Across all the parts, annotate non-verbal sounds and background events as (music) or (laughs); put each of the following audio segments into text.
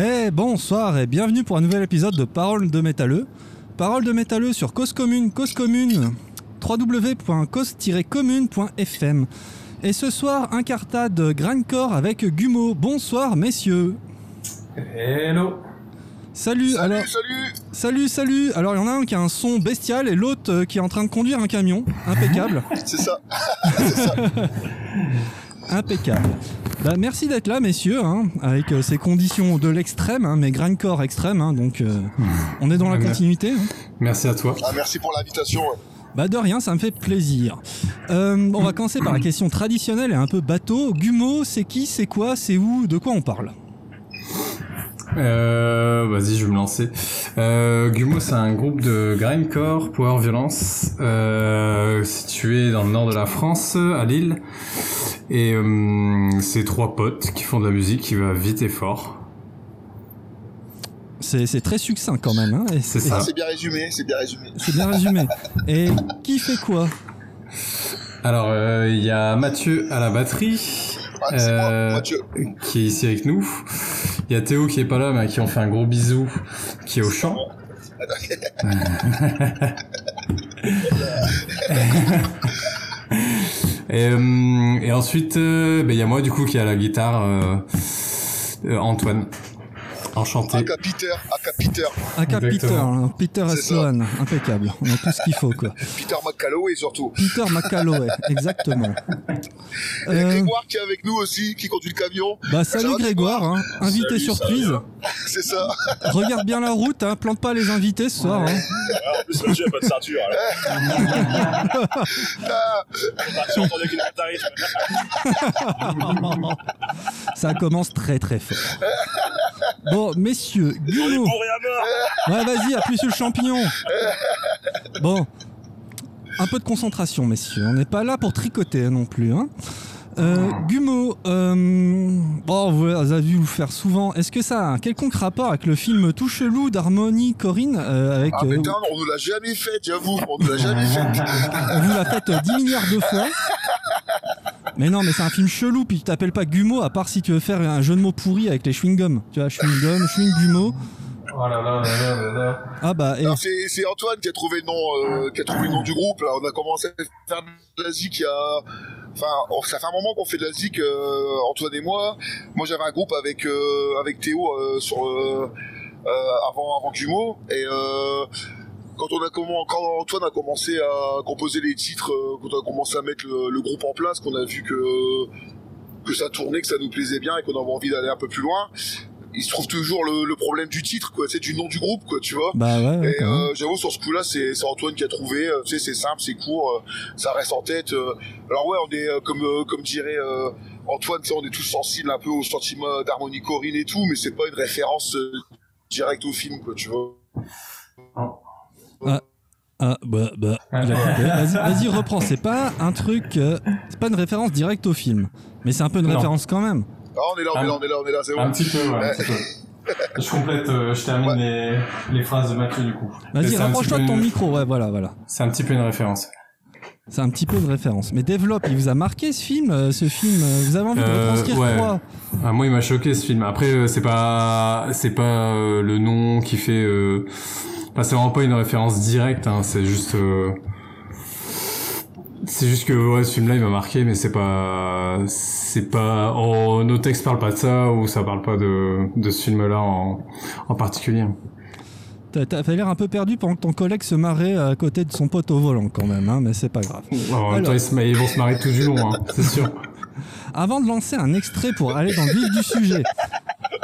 Eh bonsoir et bienvenue pour un nouvel épisode de Parole de métalleux. Parole de métalleux sur Cause Commune, Cause Commune, www.cause-commune.fm. Et ce soir, un cartade grindcore avec Gumo. Bonsoir messieurs. Hello Salut, Salut, alors salut salut salut. Alors il y en a un qui a un son bestial et l'autre euh, qui est en train de conduire un camion. Impeccable. (laughs) C'est ça. (laughs) Impeccable. Bah, merci d'être là, messieurs, hein, avec euh, ces conditions de l'extrême, hein, mais grindcore extrême, hein, donc euh, on est dans la continuité. hein. Merci à toi. Ah, merci pour l'invitation. ouais. Bah de rien, ça me fait plaisir. Euh, on va commencer par la question traditionnelle et un peu bateau. Gumo, c'est qui, c'est quoi, c'est où, de quoi on parle? Euh, Vas-y, je vais me lancer. Euh, Gumo, c'est un groupe de grindcore, power violence, euh, situé dans le nord de la France, à Lille. Et euh, c'est trois potes qui font de la musique qui va vite et fort. C'est c'est très succinct quand même. Hein, C'est ça. C'est bien résumé, c'est bien résumé. C'est bien résumé. Et qui fait quoi? Alors, euh, il y a Mathieu à la batterie. Ah, Euh, moi, Mathieu. qui est ici avec nous. Il y a Théo qui est pas là, mais à qui on fait un gros bisou, qui est au chant. (laughs) et, euh, et ensuite, euh, ben, il y a moi du coup qui à la guitare, euh, Antoine. Enchanté. Aka Peter, Aka Peter, Aka Peter, hein, Peter Sloan, impeccable. On a tout ce qu'il faut quoi. (laughs) Peter McCalloway surtout. Peter McCalloway, exactement. Et Euh, Grégoire qui est avec nous aussi, qui conduit le camion. bah salut Grégoire, hein, invité Salut, surprise. (laughs) C'est ça. Regarde bien la route, hein, plante pas les invités ce soir. hein. (laughs) Ah, en plus, n'a pas de ceinture. alors. Ah, guitariste. Ça commence très très fort. Bon, messieurs, bourré à mort. Ouais, vas-y, appuie sur le champignon. Bon, un peu de concentration, messieurs. On n'est pas là pour tricoter non plus. Hein. Euh, Gumo, euh, bon, vous avez vu vous faire souvent. Est-ce que ça a un quelconque rapport avec le film Tout chelou d'Harmonie Corinne euh, avec ah, euh, putain, on nous l'a jamais fait, j'avoue. On nous l'a jamais (laughs) fait. On vous l'a fait euh, 10 milliards de fois. Mais non, mais c'est un film chelou, puis tu t'appelles pas Gumo, à part si tu veux faire un jeu de mots pourri avec les chewing-gums. Tu vois, chewing-gum, chewing-gumo. Oh là là là là là là. Ah bah, et C'est c'est Antoine qui a trouvé le nom, euh, qui a trouvé le nom du groupe. Là, on a commencé à faire de la zik il y a, enfin, ça fait un moment qu'on fait de la zik, euh, Antoine et moi. Moi, j'avais un groupe avec euh, avec Théo euh, sur avant avant Gumo et quand on a quand Antoine a commencé à composer les titres, quand on a commencé à mettre le, le groupe en place, qu'on a vu que que ça tournait, que ça nous plaisait bien et qu'on avait envie d'aller un peu plus loin. Il se trouve toujours le, le problème du titre, quoi, c'est du nom du groupe, quoi, tu vois. bah ouais, ouais, Et euh, j'avoue sur ce coup-là, c'est c'est Antoine qui a trouvé. euh, tu sais, c'est simple, c'est court, euh, ça reste en tête. euh. alors ouais, on est euh, comme euh, comme dirait euh, Antoine, tu sais, on est tous sensibles un peu au sentiment d'harmonie Corinne et tout, mais c'est pas une référence euh, directe au film, quoi, tu vois. Ah bah bah. Ouais. il a coupé. Vas-y, reprends. C'est pas un truc, euh, c'est pas une référence directe au film, mais c'est un peu une Non. référence quand même. Ah, on est là, on est là, on est là, on est là, c'est Un bon. petit peu, ouais, un petit peu. Je complète, euh, je termine les, les phrases de Mathieu du coup. Vas-y, rapproche-toi de ton une- micro. Ouais, voilà, voilà. C'est un petit peu une référence. C'est un petit peu une référence. Mais développe. Il vous a marqué ce film, euh, ce film. euh, Vous avez envie de Euh, retranscrire ouais. quoi? Ah, moi, il m'a choqué ce film. Après, euh, c'est pas, c'est pas euh, le nom qui fait. Euh... Enfin, c'est vraiment pas une référence directe. Hein. C'est juste. C'est juste que ouais, ce film-là, il m'a marqué, mais c'est pas, c'est pas. Oh, nos textes parlent pas de ça ou ça parle pas de de ce film-là en en particulier. T'as l'air un peu perdu pendant que ton collègue se marrait à côté de son pote au volant quand même, hein, mais c'est pas grave. En même temps, Alors. ils, se ma- ils vont se marrer tout du long, hein, c'est sûr. (laughs) Avant de lancer un extrait pour aller dans le vif du sujet.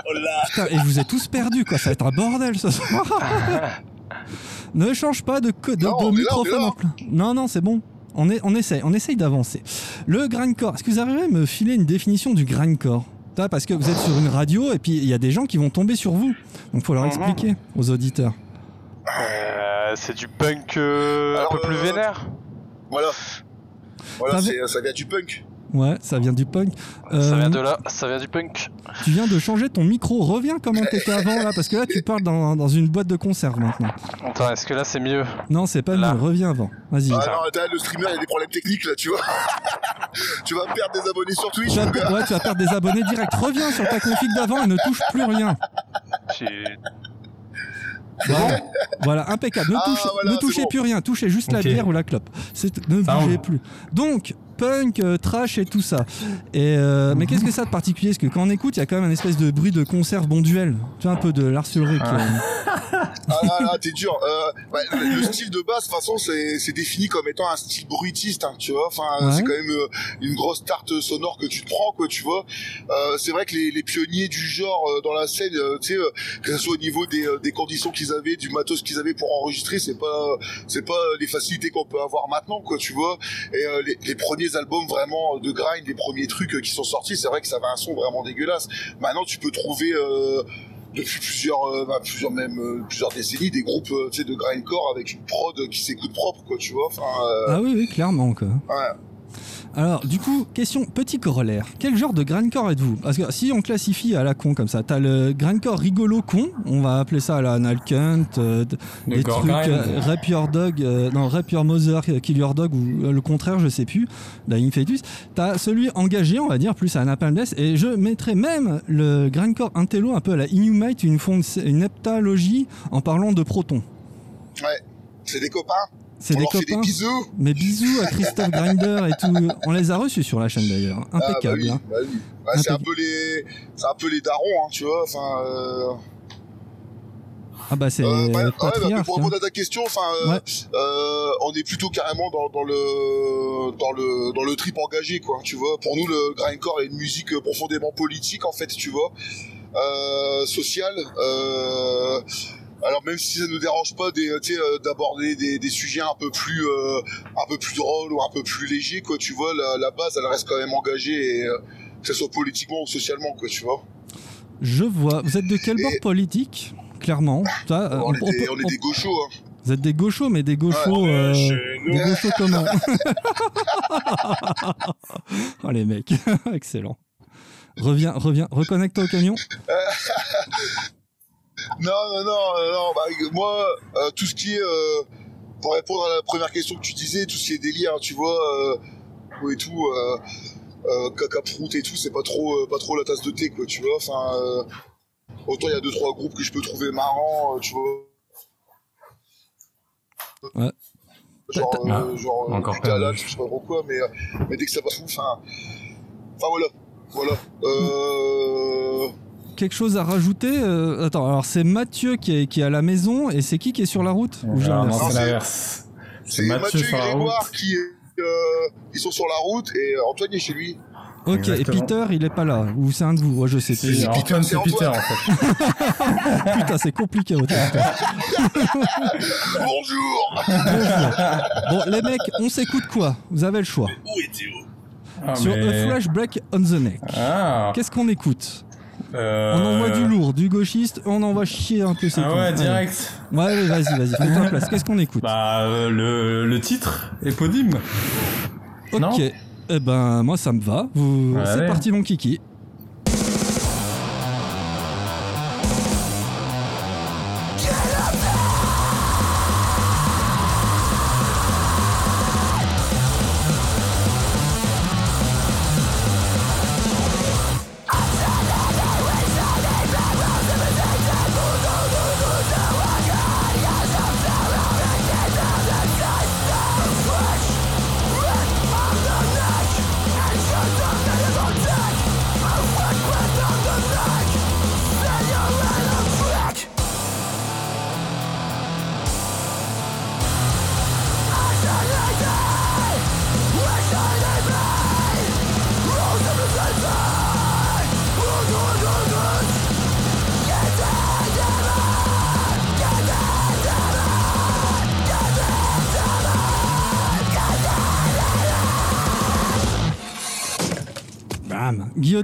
Oh là. Putain, et vous ai tous perdus, quoi. Ça va être un bordel ce soir. (laughs) ne change pas de, de, Non, de on est là, microphone là. en plein. Non, non, c'est bon. On, est, on essaye, on essaye d'avancer. Le grindcore. Est-ce que vous arrivez à me filer une définition du grindcore? Parce que vous êtes sur une radio et puis il y a des gens qui vont tomber sur vous. Donc faut leur Mhm. expliquer aux auditeurs. Euh, c'est du punk euh, Alors, un peu plus euh, vénère. Voilà. Voilà, ça vient du punk. Ouais, ça vient du punk. Ça Euh, vient de là, ça vient du punk. Tu viens de changer ton micro. Reviens comment t'étais avant là, parce que là tu parles dans, dans une boîte de conserve maintenant. Attends, est-ce que là c'est mieux? Non, c'est pas Là. mieux. Reviens avant. Vas-y. Ah non, attends, le streamer, il y a des problèmes techniques là, tu vois. (laughs) tu vas perdre des abonnés sur Twitch. Tu vas, ouais, tu vas perdre des abonnés direct. Reviens sur ta config d'avant et ne touche plus rien. Voilà, voilà impeccable. Ne, Ah, touche- voilà, ne touchez bon. plus rien. Touchez juste la bière ou la clope. C'est- Ne Ça bougez plus. Donc, punk, euh, trash et tout ça. Et euh, Mais qu'est-ce que ça de particulier? Parce que quand on écoute, il y a quand même un espèce de bruit de conserve bon duel. Tu vois, un peu de Lars Ulrich. euh. Ah là là, t'es dur. Euh, bah, le le style de base, de toute façon, c'est c'est défini comme étant un style bruitiste, hein, tu vois. Enfin, Ouais. c'est quand même euh, une grosse tarte sonore que tu te prends, quoi, tu vois. Euh, c'est vrai que les, les pionniers du genre euh, dans la scène, euh, tu sais, euh, que ce soit au niveau des, euh, des conditions qu'ils avaient, du matos qu'ils avaient pour enregistrer, c'est pas c'est pas les facilités qu'on peut avoir maintenant, quoi, tu vois. Et euh, les, les premiers albums vraiment de grind, les premiers trucs euh, qui sont sortis, c'est vrai que ça avait un son vraiment dégueulasse. Maintenant, tu peux trouver euh, depuis plusieurs, euh, bah, plusieurs même euh, plusieurs décennies des groupes euh, de grindcore avec une prod qui s'écoute propre, quoi, tu vois. Enfin, euh, Ah oui, oui, clairement. Quoi. ouais. Alors, du coup, question, petit corollaire. Quel genre de grindcore êtes-vous? Parce que si on classifie à la con comme ça, t'as le grindcore rigolo con, on va appeler ça à la Nalkent, euh, des trucs grind. euh, Rap Your Dog, euh, non, Rap Your Mother, Kill Your Dog, ou euh, le contraire, je sais plus, Dying Fetus. T'as celui engagé, on va dire, plus à Napalm Death, et je mettrais même le grindcore intello un peu à la Inhumate, une, une heptalogie en parlant de protons. ouais. C'est des copains. C'est des leur fait des copains. bisous. Mais bisous à Christophe Grinder et tout. On les a reçus sur la chaîne d'ailleurs. Ah, bah Impeccable. oui, hein. bah oui. Ouais, c'est un peu les, c'est un peu les darons, hein, tu vois. Enfin. Euh... Ah bah c'est Euh, bah, ouais, bah, pour hein. répondre à ta question, enfin, euh, Ouais. euh, on est plutôt carrément dans, dans le dans le dans le trip engagé, quoi. Tu vois, pour nous, le grindcore est une musique profondément politique, en fait, tu vois, euh, sociale. Euh, alors même si ça nous dérange pas sais, euh, d'aborder des, des sujets un peu plus euh, un peu plus drôles ou un peu plus légers, quoi. Tu vois, la, la base, elle reste quand même engagée, et, euh, que ce soit politiquement ou socialement, quoi. Tu vois. Je vois. Vous êtes de quel Et- bord politique Clairement? Ça, euh, on, est on- des, peut- on est on- des gauchos, hein. Vous êtes des gauchos, mais des gauchos. euh, des gauchos (laughs) comment (laughs) Oh les mecs, (laughs) excellent. Reviens, reviens, reconnecte-toi au camion. Non, non, non, non. Bah, moi, euh, tout ce qui est, euh, pour répondre à la première question que tu disais, tout ce qui est délire, tu vois, euh, et tout, euh, euh, caca prout et tout, c'est pas trop, euh, pas trop la tasse de thé, quoi, tu vois. Enfin, euh, autant il y a deux trois groupes que je peux trouver marrants, euh, tu vois. Ouais. Genre, euh, Ah, genre, encore je sais pas pourquoi, mais, euh, mais dès que ça passe fou, enfin, enfin voilà, voilà. Euh, Quelque chose à rajouter euh, Attends, alors c'est Mathieu qui est, qui est à la maison et c'est qui qui est sur la route Ou non, c'est c'est- l'inverse. c'est C'est Mathieu, Mathieu et Grégoire route. qui, est, euh, ils sont sur la route et euh, Antoine est chez lui. Ok, Exactement. et Peter, il est pas là. Ou c'est un de vous Je sais C'est plus. Peter, c'est c'est Peter en fait. (laughs) Putain, c'est compliqué votre histoire. (laughs) Bonjour Bon, les mecs, on s'écoute quoi? Vous avez le choix. Où était Ah, Sur mais- A Flash Break on the Neck. Ah. Qu'est-ce qu'on écoute? Euh, On envoie du lourd, du gauchiste, on envoie chier un peu ses Ah ouais, direct. Ouais, ouais, vas-y, vas-y, fais-toi place. Qu'est-ce qu'on écoute Bah, euh, le, le titre éponyme. non Ok. Eh ben, moi, ça me va. Vous... Ouais, C'est parti, mon kiki.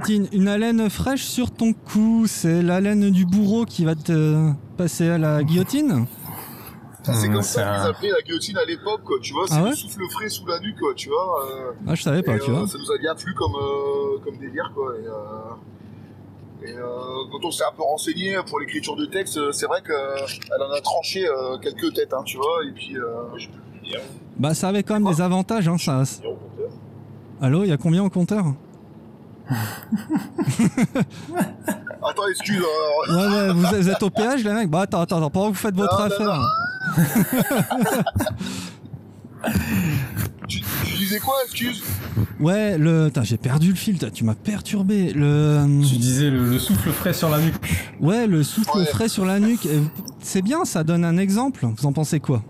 Une haleine fraîche sur ton cou. C'est l'haleine du bourreau qui va te passer à la guillotine C'est Mmh, comme c'est ça qu'ils appelaient la guillotine à l'époque, quoi, tu vois, c'est Ah ouais le souffle frais sous la nuque, quoi, tu vois. euh, Ah, je savais pas, et, tu euh, vois. Ça nous a bien plu comme, euh, comme délire, quoi. Et, euh, et, euh, quand on s'est un peu renseigné pour l'écriture de texte, euh, c'est vrai qu'elle en a tranché euh, quelques têtes, hein, tu vois, et puis... Euh, Bah, ça avait quand même des avantages, hein, ça. Allô, il y a combien au compteur? (laughs) Attends, excuse, euh, Ouais, ouais, vous, vous êtes au péage, les mecs? Bah, attends, attends, attends, pendant que vous faites votre Non, non, affaire. tu, tu disais quoi, excuse? Ouais, le. Putain, j'ai perdu le fil, tu m'as perturbé. Le. Tu disais le, le souffle frais sur la nuque. Ouais, le souffle Ouais. frais sur la nuque. C'est bien, ça donne un exemple. Vous en pensez quoi?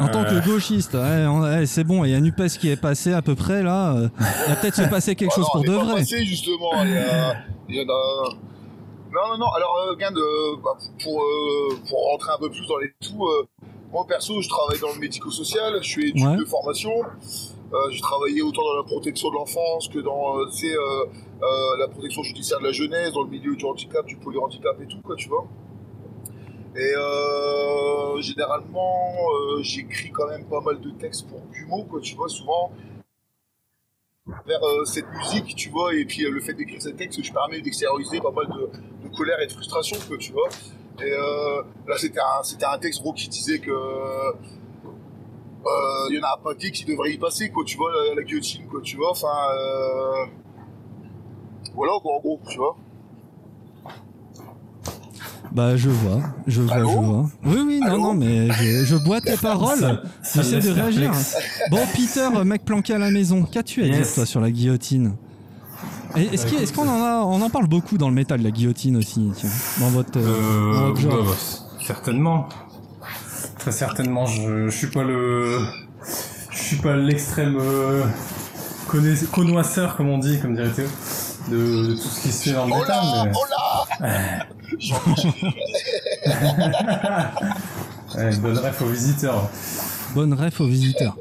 En tant Euh, que gauchiste, ouais, on- ouais, c'est bon, il y a NUPES qui est passé à peu près là. euh, Il va peut-être se passer quelque chose pour de pas vrai. passée, justement, il y a- il y en a... Non, non, non, alors, euh, regarde, euh, bah, pour, euh, pour rentrer un peu plus dans les tout, euh, moi, perso, je travaille dans le médico-social, je suis étudiant Ouais. de formation, euh, j'ai travaillé autant dans la protection de l'enfance que dans, euh, euh, euh, la protection judiciaire de la jeunesse, dans le milieu du handicap, du polyhandicap et tout, quoi, tu vois. Et euh, généralement, euh, j'écris quand même pas mal de textes pour Gumo, quoi, tu vois, souvent vers euh, cette musique, tu vois, et puis euh, le fait d'écrire ces textes, je permets d'extérioriser pas mal de, de colère et de frustration, quoi, tu vois. Et euh, là, c'était un, c'était un texte gros qui disait que euh, il y en a un paquet qui devrait y passer, quoi, tu vois, la, la guillotine, quoi, tu vois. Enfin, voilà, quoi, en gros, tu vois. Bah, je vois, je vois, Allô je vois. Oui, oui, non, Allô non, mais je, je bois tes paroles. J'essaie de réagir. Bon, Peter, mec planqué à la maison, qu'as-tu à dire, toi, sur la guillotine? Est-ce qu'on en a, on en parle beaucoup dans le métal, la guillotine aussi, tiens, dans votre, euh, dans votre genre bah, bah, certainement. Très certainement. Je, je suis pas le, je suis pas l'extrême euh, connais- connoisseur, comme on dit, comme dirait Théo, de, de tout ce qui se fait dans le Oh métal. là, mais- oh là (laughs) Ouais, bonne ref aux visiteurs. Bonne ref aux visiteurs.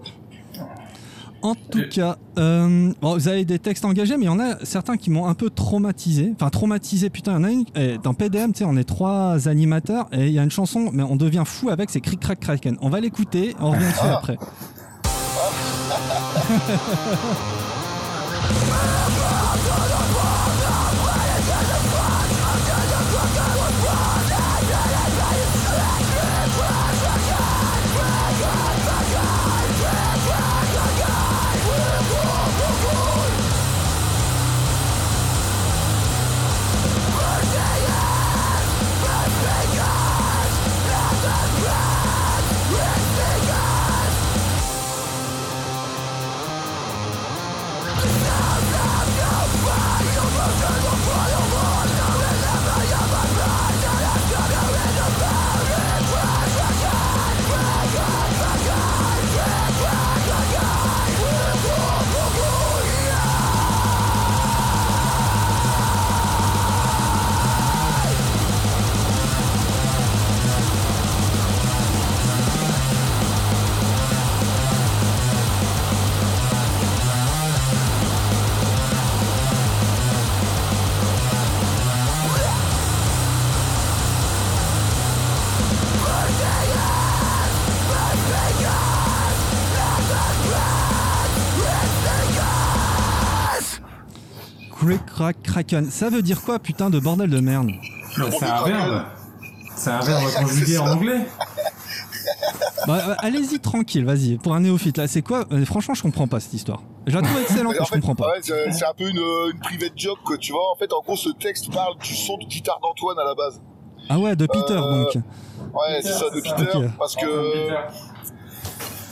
En tout cas, euh, bon, vous avez des textes engagés, mais il y en a certains qui m'ont un peu traumatisé. Enfin, traumatisé, putain, il y en a une. eh, dans PDM, tu sais, on est trois animateurs et il y a une chanson, mais on devient fou avec, c'est Cric Crac Kraken. On va l'écouter, on revient dessus après. (laughs) Kraken. Ça veut dire quoi, putain de bordel de merde Bah, c'est un verbe. C'est un verbe conjugué en anglais. Bah, euh, Allez-y tranquille, vas-y. Pour un néophyte, là, c'est quoi Euh, Franchement, je comprends pas cette histoire. Je la trouve excellente, (laughs) mais je fait, comprends pas. ouais, c'est un peu une, une private joke, quoi, tu vois. En fait, en gros, ce texte parle du son de guitare d'Antoine à la base. Ah ouais, de Peter, Euh, donc. Ouais, c'est ça, de. Peter. Parce que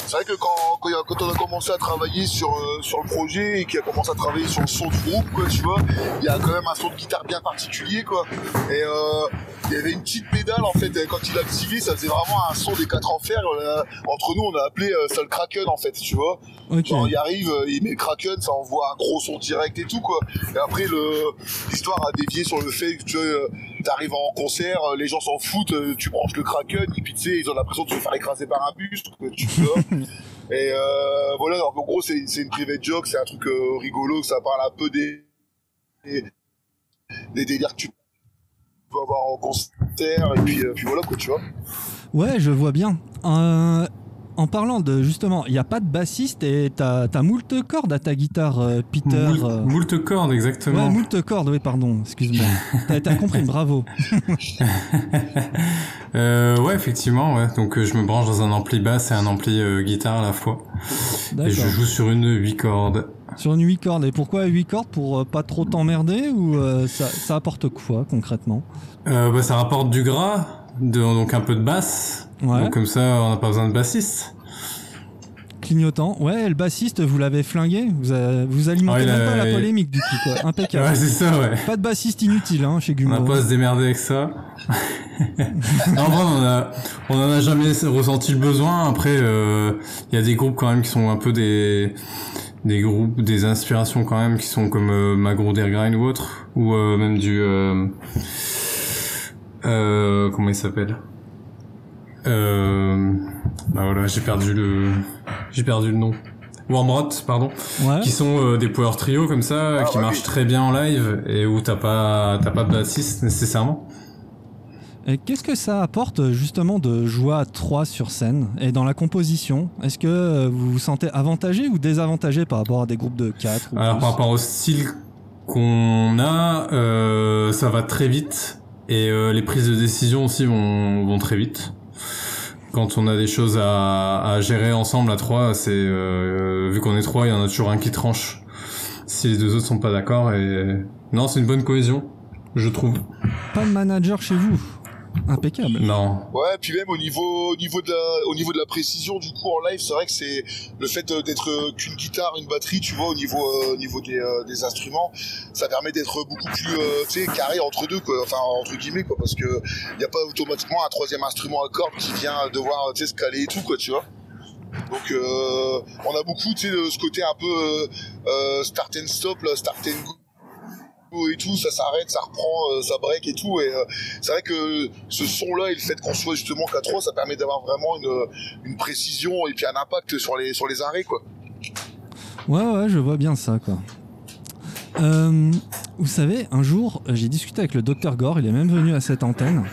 c'est vrai que quand, quand, on a commencé à travailler sur, euh, sur le projet et qu'il a commencé à travailler sur le son du groupe, quoi, tu vois, il y a quand même un son de guitare bien particulier, quoi. Et euh, il y avait une petite pédale, en fait, quand il activé, ça faisait vraiment un son des quatre enfers. euh, entre nous, on a appelé euh, ça le Kraken, en fait, tu vois. Ok. Genre, il arrive, euh, il met Kraken, ça envoie un gros son direct et tout, quoi. Et après, le, l'histoire a dévié sur le fait que, tu vois, euh, t'arrives en concert, euh, les gens s'en foutent, euh, tu branches le Kraken, et puis, tu sais, ils ont l'impression de se faire écraser par un bus, quoi, tu (laughs) vois. et, euh, voilà, donc, en gros, c'est, c'est une private joke, c'est un truc euh, rigolo, ça parle un peu des, des, des délires que tu peux avoir en concert et puis, euh, puis voilà quoi, tu vois. Ouais, je vois bien. Euh, en parlant de justement, il n'y a pas de bassiste et t'as as moult cordes à ta guitare, euh, Peter. Moult, euh. moult cordes, exactement. Ouais, moult cordes, oui, pardon, excuse-moi. (laughs) T'as compris, bravo. (laughs) Euh, ouais, effectivement, ouais. Donc je me branche dans un ampli basse et un ampli guitare à la fois. Et je joue sur une 8 cordes. Sur une 8 cordes. Et pourquoi 8 cordes? Pour pas trop t'emmerder ou ça, ça apporte quoi concrètement? Bah, ça rapporte du gras, de, donc un peu de basse. Ouais. Donc comme ça, on n'a pas besoin de bassiste. Clignotant. Ouais, le bassiste, vous l'avez flingué Vous, a- vous alimentez Ouais, même pas la il- polémique du coup, quoi. Impeccable. Ouais, c'est ça, ouais. Pas de bassiste inutile hein, chez On Gumo. n'a pas à se démerder avec ça. (laughs) non, en vrai, on a, on en a jamais ressenti le besoin. Après, euh, il y a des groupes quand même qui sont un peu des, des groupes, des inspirations quand même qui sont comme euh, Magro Der Grind ou autre, ou euh, même du, euh, euh, comment il s'appelle euh, bah voilà, j'ai perdu le, j'ai perdu le nom. Warmrot, pardon Ouais. qui sont euh, des power trio comme ça Ah, qui ouais, marchent oui. très bien en live et où t'as pas t'as pas de bassiste nécessairement Et qu'est-ce que ça apporte justement de jouer à 3 sur scène et dans la composition? Est-ce que vous vous sentez avantagé ou désavantagé par rapport à des groupes de 4 ou alors plus? par rapport au style qu'on a euh, ça va très vite et euh, les prises de décision aussi vont vont très vite. Quand on a des choses à, à gérer ensemble à trois c'est euh, vu qu'on est trois il y en a toujours un qui tranche. Si les deux autres sont pas d'accord et non c'est une bonne cohésion je trouve. Pas de manager chez vous Impeccable. non Ouais, puis même au niveau, au niveau de la, au niveau de la précision, du coup, en live, c'est vrai que c'est le fait euh, d'être euh, qu'une guitare, une batterie, tu vois, au niveau, euh, au niveau des, euh, des instruments, ça permet d'être beaucoup plus, euh, tu sais, carré entre deux, quoi. Enfin, entre guillemets, quoi, parce que y a pas automatiquement un troisième instrument à cordes qui vient devoir, tu sais, se caler et tout, quoi, tu vois. Donc, euh, on a beaucoup, tu sais, de ce côté un peu start and stop, là, start and go et tout, ça s'arrête, ça reprend, euh, ça break et tout, et euh, c'est vrai que ce son-là et le fait qu'on soit justement qu'à 3, ça permet d'avoir vraiment une, une précision et puis un impact sur les, sur les arrêts, quoi. Ouais, ouais, je vois bien ça, quoi. Euh, vous savez, un jour, j'ai discuté avec le docteur Gore, il est même venu à cette antenne,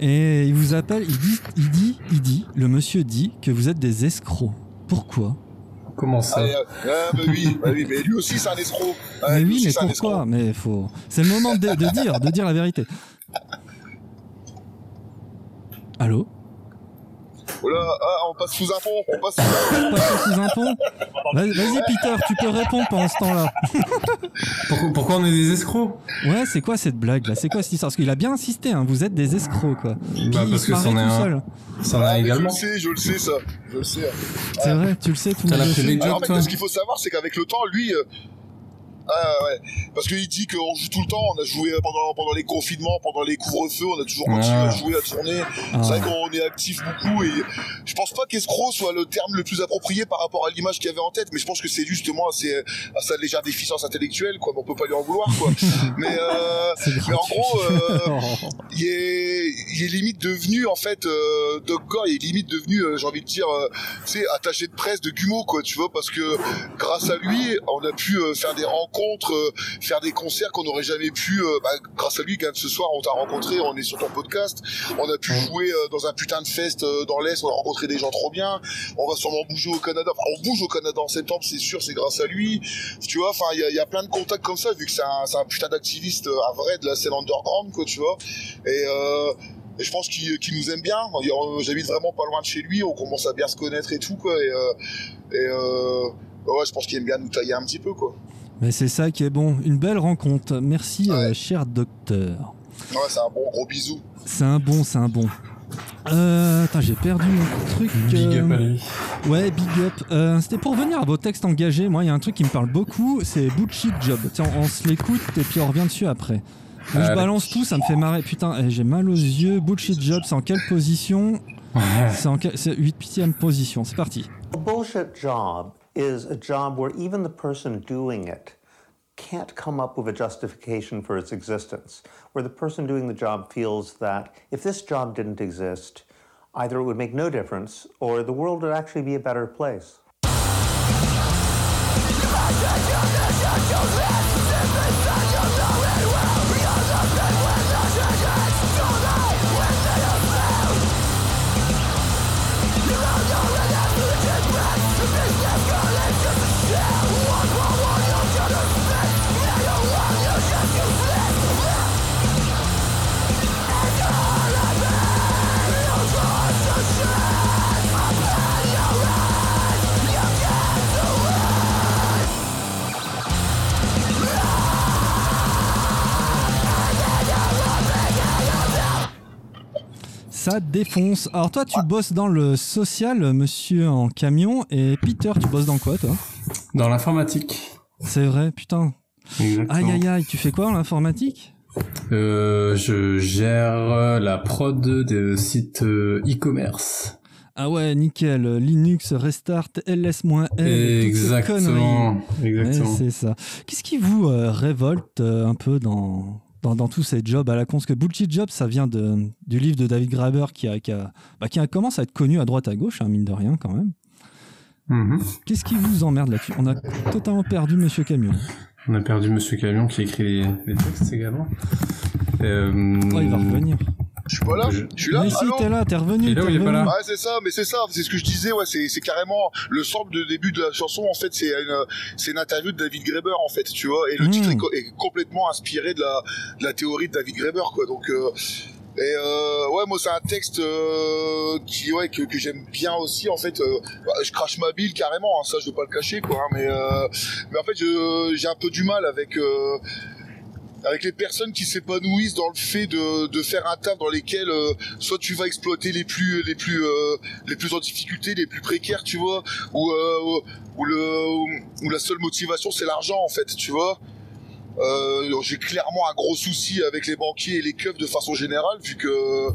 et il vous appelle, il dit, il dit, il dit, le monsieur dit que vous êtes des escrocs. Pourquoi? Comment ça Ah, et, euh, ah, bah oui, bah oui, mais lui aussi c'est un escroc. Ah, Mais oui, mais pourquoi. Mais faut. C'est le moment de, de dire, de dire la vérité. Allô? Oh là, ah, on passe sous un pont, on passe sous un pont. Sous un pont Vas- Vas-y, Peter, tu peux répondre pendant ce temps-là. pourquoi, pourquoi on est des escrocs Ouais, c'est quoi cette blague là? C'est quoi cette histoire? Parce qu'il a bien insisté, hein, vous êtes des escrocs quoi. Bah, parce que c'en est un. seul. ça en a Ah, je également le sais, je le sais ça, je le sais. C'est vrai, tu le sais, tout le monde Alors, mais ce qu'il faut savoir, c'est qu'avec le temps, lui, euh, ah, ouais, parce qu'il dit qu'on joue tout le temps. On a joué pendant pendant les confinements, pendant les couvre-feux, on a toujours continué Ah. à jouer, à tourner. Ah. C'est vrai qu'on est actif beaucoup et je pense pas qu'escroc soit le terme le plus approprié par rapport à l'image qu'il avait en tête, mais je pense que c'est justement à, ses- à sa légère déficience intellectuelle, quoi. Mais on peut pas lui en vouloir, quoi. (laughs) mais euh, mais en gros, euh, (laughs) il est, il est limite devenu en fait euh, Doc Gore, il est limite devenu, euh, j'ai envie de dire, euh, tu sais, attaché de presse de Gumo, quoi, tu vois, parce que grâce à lui, on a pu euh, faire des rencontres, euh, faire des concerts qu'on n'aurait jamais pu. euh, bah, grâce à lui, quand ce soir on t'a rencontré, on est sur ton podcast, on a pu jouer euh, dans un putain de fest dans l'est, on a rencontré des gens trop bien. On va sûrement bouger au Canada, enfin, on bouge au Canada en septembre, c'est sûr, c'est grâce à lui. Tu vois, enfin, il y a, il y a plein de contacts comme ça, vu que c'est un, putain d'activiste, un vrai de la scène underground, quoi, tu vois. Et, euh, et je pense qu'il nous aime bien. J'habite vraiment pas loin de chez lui, on commence à bien se connaître et tout, quoi. Et, euh, et euh, ouais, je pense qu'il aime bien nous tailler un petit peu, quoi. Mais c'est ça qui est bon, une belle rencontre. Merci, Ouais. euh, cher docteur. Ouais, c'est un bon gros bisou. C'est un bon, c'est un bon. Euh, attends, j'ai perdu mon truc. Big euh, up lui. Ouais, big up. Euh, C'était pour venir à vos textes engagés. Moi, il y a un truc qui me parle beaucoup, c'est Bullshit Job. Tiens, on se l'écoute et puis on revient dessus après. Donc, je Allez. balance tout, ça me fait marrer. Putain, eh, j'ai mal aux yeux. Bullshit Job, c'est en quelle position C'est en quelle... c'est 8 position. C'est parti. A bullshit job is a job where even the person doing it can't come up with a justification for its existence, where the person doing the job feels that if this job didn't exist, either it would make no difference or the world would actually be a better place. Ça défonce. Alors toi, tu bosses dans le social, monsieur en camion, et Peter, tu bosses dans quoi, toi? Dans l'informatique. C'est vrai, putain. Exactement. Aïe aïe aïe, tu fais quoi en informatique? Euh, je gère la prod de sites euh, e-commerce. Ah ouais, nickel. Linux, Restart, ls-l. Exactement. Exactement. Ouais, c'est ça. Qu'est-ce qui vous euh, révolte euh, un peu dans, dans, dans tous ces jobs à la con Parce que Bullshit Job, ça vient de, du livre de David Graeber qui, a, qui, a, bah, qui a commence à être connu à droite à gauche, hein, mine de rien quand même. Mhm. Qu'est-ce qui vous emmerde là-dessus? On a totalement perdu Monsieur Camion. On a perdu Monsieur Camion qui écrit les, les textes également. Euh, Oh, il va revenir. Je suis pas là Je- suis là Mais si, t'es là, t'es revenu. Il est là il est pas revenu. là Ouais, c'est ça, mais c'est ça, c'est ce que je disais, ouais, c'est, c'est carrément le sample de début de la chanson, en fait, c'est une, c'est une interview de David Graeber, en fait, tu vois, et le Mm. titre est, co- est complètement inspiré de la, de la théorie de David Graeber, quoi, donc, euh, et euh, ouais, moi, c'est un texte euh, qui, ouais, que, que j'aime bien aussi, en fait, euh, bah, je crache ma bile carrément, hein, ça, je veux pas le cacher, quoi, hein, mais, euh, mais en fait, je, j'ai un peu du mal avec. Avec les personnes qui s'épanouissent dans le fait de, de faire un taf dans lesquels euh, soit tu vas exploiter les plus les plus euh, les plus en difficulté, les plus précaires, tu vois, ou euh, ou le ou la seule motivation c'est l'argent en fait, tu vois. Euh, j'ai clairement un gros souci avec les banquiers et les keufs de façon générale, vu que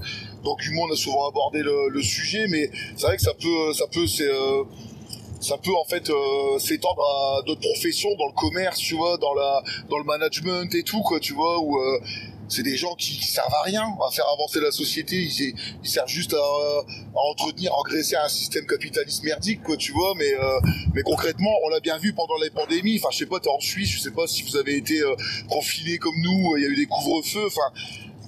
dans Humour on a souvent abordé le, le sujet, mais c'est vrai que ça peut ça peut c'est euh, ça peut en fait euh, s'étendre à d'autres professions dans le commerce tu vois dans la dans le management et tout quoi tu vois où euh, c'est des gens qui, qui servent à rien à faire avancer la société. Ils, ils servent juste à, à entretenir engraisser un système capitaliste merdique quoi tu vois mais euh, mais concrètement on l'a bien vu pendant la pandémie enfin je sais pas t'es en Suisse je sais pas si vous avez été euh, confinés comme nous il y a eu des couvre-feux enfin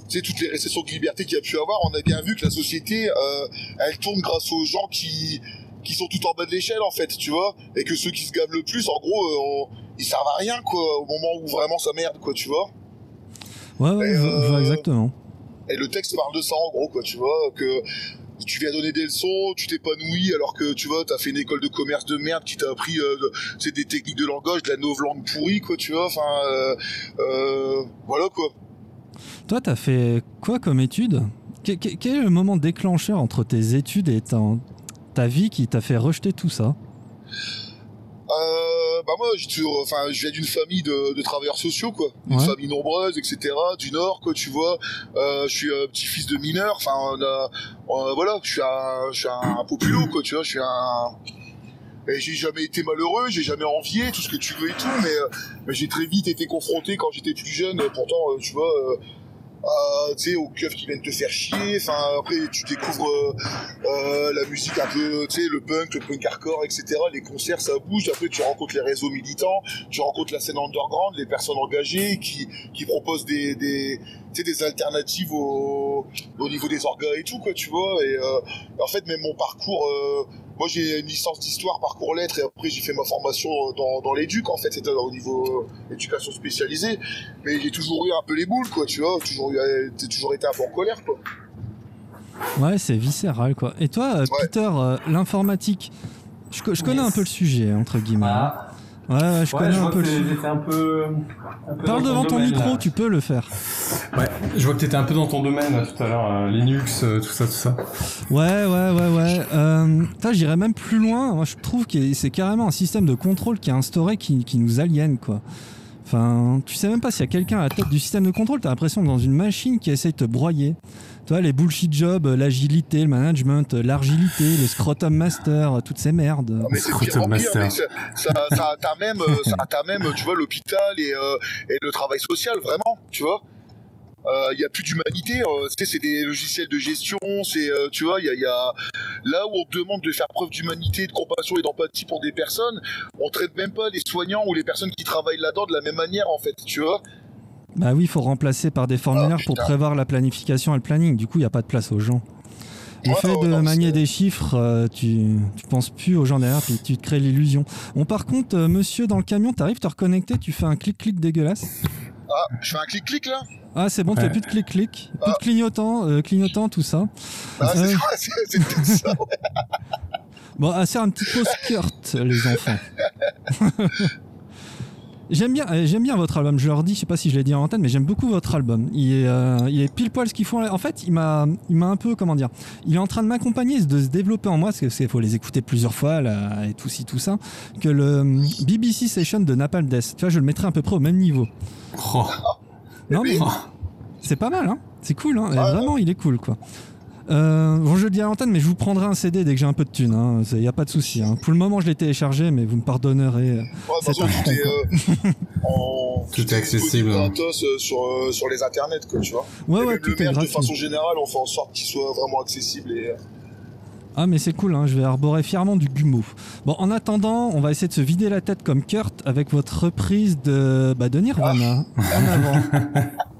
tu sais, toutes les récessions de liberté qu'il y a pu avoir, on a bien vu que la société, euh, elle tourne grâce aux gens qui, qui sont tout en bas de l'échelle, en fait, tu vois, et que ceux qui se gavent le plus, en gros, euh, on- ils servent à rien, quoi, au moment où vraiment ça merde, quoi, tu vois. Ouais, ouais, Et, euh, exactement. Et le texte parle de ça, en gros, quoi, tu vois, que tu viens donner des leçons, tu t'épanouis, alors que, tu vois, t'as fait une école de commerce de merde qui t'a appris, euh, c'est des techniques de langage, de la novlangue pourrie, quoi, tu vois, enfin, euh, euh, voilà, quoi. Toi, t'as fait quoi comme que- Quel est le moment déclencheur entre tes études et ta, ta vie qui t'a fait rejeter tout ça Euh, bah moi, j'ai toujours, enfin, je viens d'une famille de, de travailleurs sociaux, quoi, une Ouais. famille nombreuse, etc. Du Nord, quoi, tu vois. Euh, je suis euh, petit-fils de mineur. Enfin, voilà, je suis un, je suis un populo, quoi, tu vois. Je suis un, et j'ai jamais été malheureux, j'ai jamais envié tout ce que tu veux et tout, mais, mais j'ai très vite été confronté quand j'étais plus jeune. Pourtant, tu vois. Euh, tu sais, aux keufs qui viennent te faire chier. Enfin, après, tu découvres euh, euh, la musique un peu, tu sais, le punk, le punk hardcore, etc. Les concerts, ça bouge. Après, tu rencontres les réseaux militants, tu rencontres la scène underground, les personnes engagées qui, qui proposent des, des, tu sais, des alternatives au, au niveau des orgas et tout, quoi, tu vois. Et euh, en fait, même mon parcours, euh, moi, j'ai une licence d'histoire, parcours lettres, et après, j'ai fait ma formation dans, dans l'éduc, en fait, c'était au niveau euh, éducation spécialisée. Mais j'ai toujours eu un peu les boules, quoi, tu vois. Toujours eu, j'ai toujours été un peu en colère, quoi. Ouais, c'est viscéral, quoi. Et toi, euh, Ouais. Peter, euh, l'informatique, je, co- je connais Yes. un peu le sujet, entre guillemets. Ah, Ouais, ouais, je ouais, connais je un peu le un peu. un peu Parle devant ton domaine, micro, là. tu peux le faire. Ouais, je vois que t'étais un peu dans ton domaine là, tout à l'heure, euh, Linux, euh, tout ça, tout ça. Ouais, ouais, ouais, ouais. Euh, J'irais même plus loin. Moi, je trouve que c'est carrément un système de contrôle qui est instauré qui, qui nous aliène, quoi. Enfin, tu sais même pas s'il y a quelqu'un à la tête du système de contrôle. T'as l'impression que dans une machine qui essaye de te broyer. Tu vois, les bullshit jobs, euh, l'agilité, le management, euh, l'argilité, le scrotum master, euh, toutes ces merdes. Non, mais c'est Scrotum pire en pire, master. mais ça, ça, même, euh, tu vois, l'hôpital et, euh, et le travail social, vraiment, tu vois. Il y a plus d'humanité, euh, tu sais, c'est des logiciels de gestion, c'est, euh, tu vois, il y a, y a là où on te demande de faire preuve d'humanité, de compassion et d'empathie pour des personnes, on traite même pas les soignants ou les personnes qui travaillent là-dedans de la même manière, en fait, tu vois. Bah oui, il faut remplacer par des formulaires Ah, pour putain. prévoir la planification et le planning. Du coup, il n'y a pas de place aux gens. Le fait de non, manier des chiffres, euh, tu, tu penses plus aux gens derrière, puis tu te crées l'illusion. Bon, par contre, euh, monsieur dans le camion, t'arrives te reconnecter, tu fais un clic-clic dégueulasse. Ah, je fais un clic-clic là? Ah, c'est bon, tu Ouais. fais plus de clic-clic, plus Ah. de clignotant, euh, clignotant, tout ça. Ah, c'est (laughs) Euh, peut-être ça, ouais. Bon, ah, c'est un petit peu skirt, les enfants. (laughs) J'aime bien, euh, j'aime bien votre album. Je leur dis, je sais pas si je l'ai dit en antenne, mais j'aime beaucoup votre album. Il est, euh, il est pile poil ce qu'ils font. En fait, il m'a, il m'a un peu, comment dire, il est en train de m'accompagner, de se développer en moi, parce qu'il faut les écouter plusieurs fois là, et tout ci tout ça. Que le euh, BBC Session de Napalm Death, tu vois, je le mettrais à peu près au même niveau. Oh. Non mais c'est pas mal, hein. C'est cool, hein. Vraiment, il est cool, quoi. Euh, bon, je le dis à l'antenne, mais je vous prendrai un CD dès que j'ai un peu de thunes. Hein. Il n'y a pas de souci. Hein. Pour le moment, je l'ai téléchargé, mais vous me pardonnerez. euh, Ouais, façon, tout est, euh, en- (laughs) Tout est accessible. euh, sur, euh, sur les internets, quoi, tu vois. Ouais, Et ouais, tout le est de façon générale, on fait en sorte qu'il soit vraiment accessible et. Ah, mais c'est cool, hein. je vais arborer fièrement du Gumo. Bon, en attendant, on va essayer de se vider la tête comme Kurt avec votre reprise de, bah, de Nirvana. En avant. (laughs)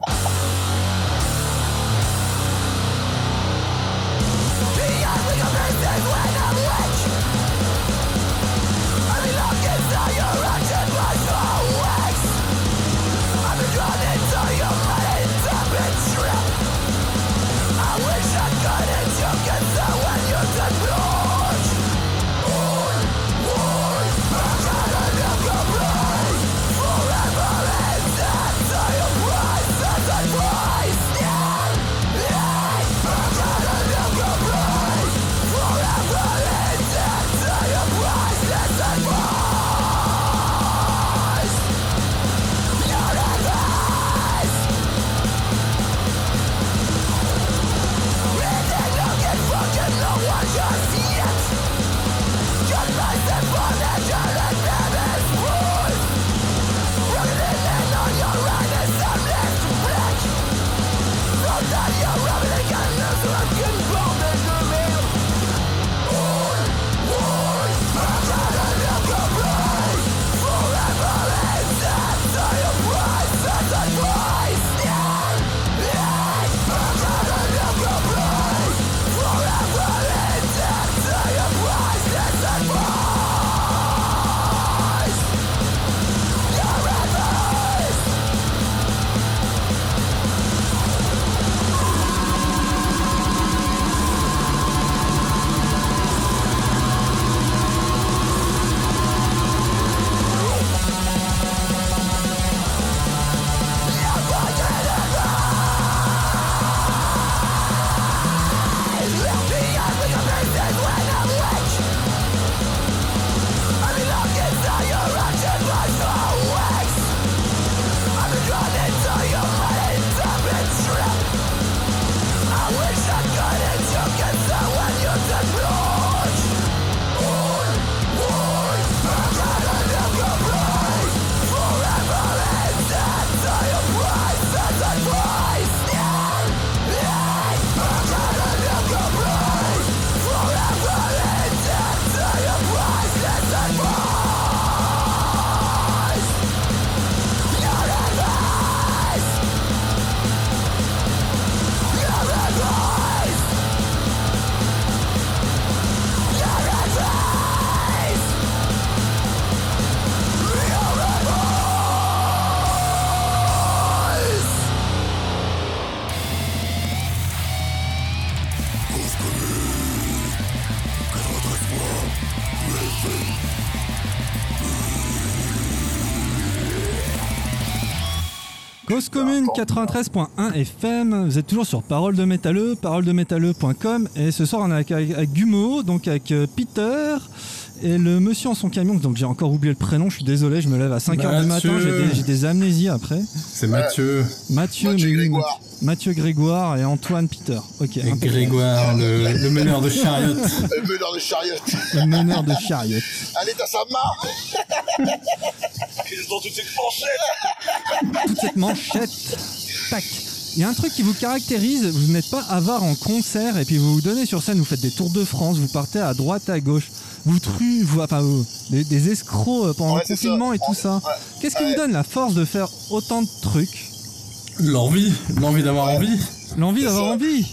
Cause commune 93.1 FM, vous êtes toujours sur Parole de Métalleux, paroledemétalleux.com et ce soir on est avec, avec, avec Gumo, donc avec euh, Peter et le monsieur en son camion, donc j'ai encore oublié le prénom, je suis désolé, je me lève à 5h du matin, j'ai des, j'ai des amnésies après. C'est Mathieu. Mathieu, Mathieu mais oui, Grégoire. Mathieu Grégoire et Antoine Peter. Ok. Et. Grégoire, le, le meneur de chariot. (laughs) Le meneur de chariot. Le meneur de chariot. Allez, t'as sa main Ils ont toutes ces manchettes toute cette manchette. Tac. Il y a un truc qui vous caractérise, vous n'êtes pas avare en concert et puis vous vous donnez sur scène, vous faites des tours de France, vous partez à droite, à gauche, vous truez, vous, enfin, vous- des, des escrocs pendant Ouais, le confinement ça. et tout ça. Ouais. Qu'est-ce qui Ouais. vous donne la force de faire autant de trucs? L'envie, l'envie d'avoir envie. L'envie d'avoir envie